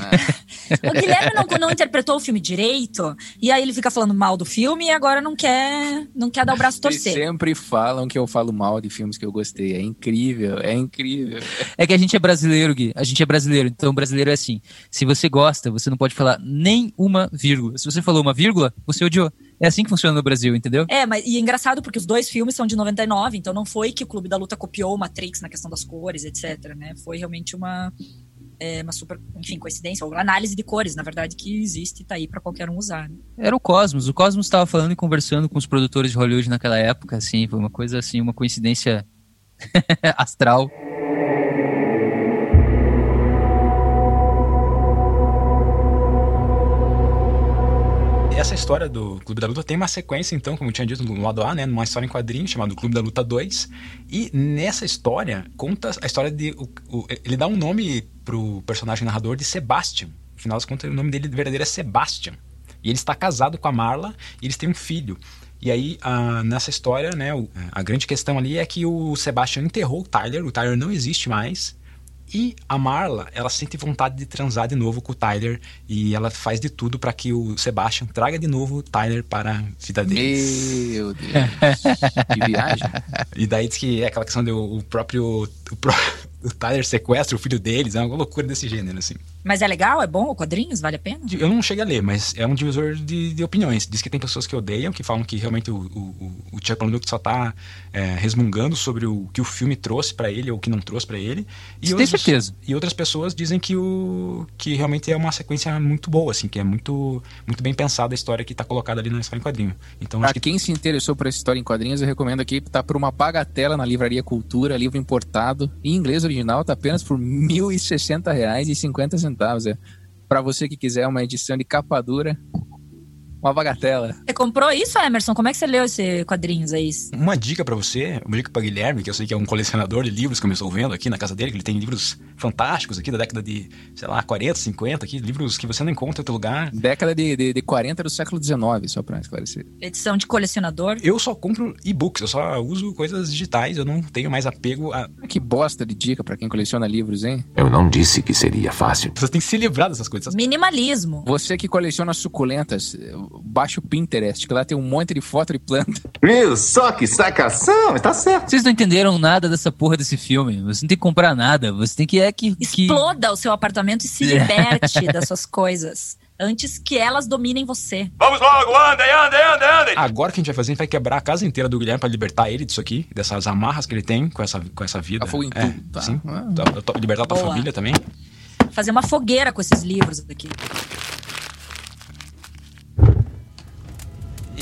É. o Guilherme não, não, interpretou o filme direito, e aí ele fica falando mal do filme e agora não quer, não quer dar o braço torcer. Eles sempre falam que eu falo mal de filmes que eu gostei. É incrível, é incrível. É que a gente é brasileiro, Gui. A gente é brasileiro. Então, brasileiro é assim. Se você gosta, você não pode falar nem uma vírgula. Se você falou uma vírgula, você odiou. É assim que funciona no Brasil, entendeu? É, mas e é engraçado porque os dois filmes são de 99, então não foi que o Clube da Luta copiou o Matrix na questão das cores, etc, né? Foi realmente uma é, uma super, enfim, coincidência, ou análise de cores, na verdade, que existe e tá aí para qualquer um usar. Né? Era o Cosmos. O Cosmos estava falando e conversando com os produtores de Hollywood naquela época, assim, foi uma coisa assim, uma coincidência astral. Essa história do Clube da Luta tem uma sequência, então, como eu tinha dito no lado A, né? Numa história em quadrinhos chamada Clube da Luta 2. E nessa história, conta a história de. O, o, ele dá um nome pro personagem narrador de Sebastian. Afinal das contas, o nome dele verdadeiro é Sebastian. E ele está casado com a Marla e eles têm um filho. E aí, a, nessa história, né, a grande questão ali é que o Sebastian enterrou o Tyler, o Tyler não existe mais. E a Marla, ela sente vontade de transar de novo com o Tyler e ela faz de tudo para que o Sebastian traga de novo o Tyler para a vida deles. Meu Deus. que viagem. E daí diz que é aquela questão do o próprio, o o Tyler sequestra o filho deles, é uma loucura desse gênero, assim. Mas é legal? É bom? Quadrinhos? Vale a pena? Eu não cheguei a ler, mas é um divisor de, de opiniões. Diz que tem pessoas que odeiam, que falam que realmente o, o, o Chuck Palahniuk só tá é, resmungando sobre o que o filme trouxe para ele ou o que não trouxe para ele. E Você outras, tem certeza? E outras pessoas dizem que, o, que realmente é uma sequência muito boa, assim, que é muito, muito bem pensada a história que tá colocada ali na história em quadrinho. Então, pra que... quem se interessou por essa história em quadrinhos, eu recomendo aqui, tá por uma bagatela na Livraria Cultura, livro importado, em inglês original, tá apenas por R$ 1.060,50. É para você que quiser uma edição de capa dura, uma bagatela. Você comprou isso, Emerson? Como é que você leu esses quadrinhos aí? Uma dica para você, uma dica para Guilherme, que eu sei que é um colecionador de livros que eu estou vendo aqui na casa dele, que ele tem livros fantásticos aqui da década de, sei lá, 40, 50, aqui, livros que você não encontra em outro lugar. Década de, de, de 40 do século XIX, só para esclarecer. Edição de colecionador? Eu só compro e-books, eu só uso coisas digitais, eu não tenho mais apego a. Que bosta de dica para quem coleciona livros, hein? Eu não disse que seria fácil. Você tem que se livrar dessas coisas. Minimalismo. Você que coleciona suculentas, baixa o Pinterest, que lá tem um monte de foto de planta. Viu? Só que sacação, tá certo. Vocês não entenderam nada dessa porra desse filme. Você não tem que comprar nada. Você tem que é que. que... Exploda o seu apartamento e se liberte das suas coisas antes que elas dominem você. Vamos logo, andem, andem, andem, andem! Agora que a gente vai fazer, a gente vai quebrar a casa inteira do Guilherme para libertar ele disso aqui, dessas amarras que ele tem com essa, com essa vida. A fogo em é, tudo, tá? Sim. Ah. Libertar a tua família também. Fazer uma fogueira com esses livros aqui.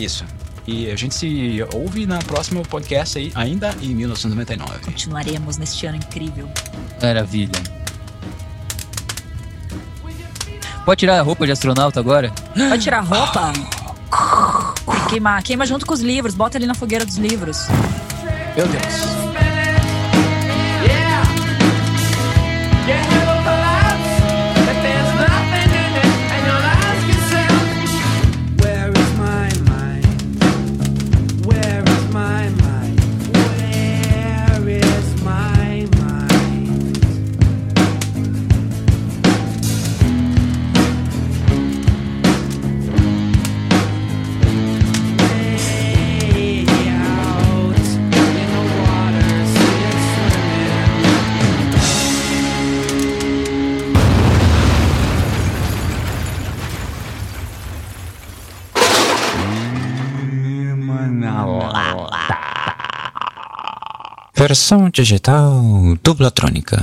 Isso. E a gente se ouve na próxima podcast aí, ainda em 1999. Continuaremos neste ano incrível. Maravilha. Pode tirar a roupa de astronauta agora? Pode tirar a roupa? Queimar. Queima junto com os livros. Bota ali na fogueira dos livros. Meu Deus. Versão digital dublatrônica.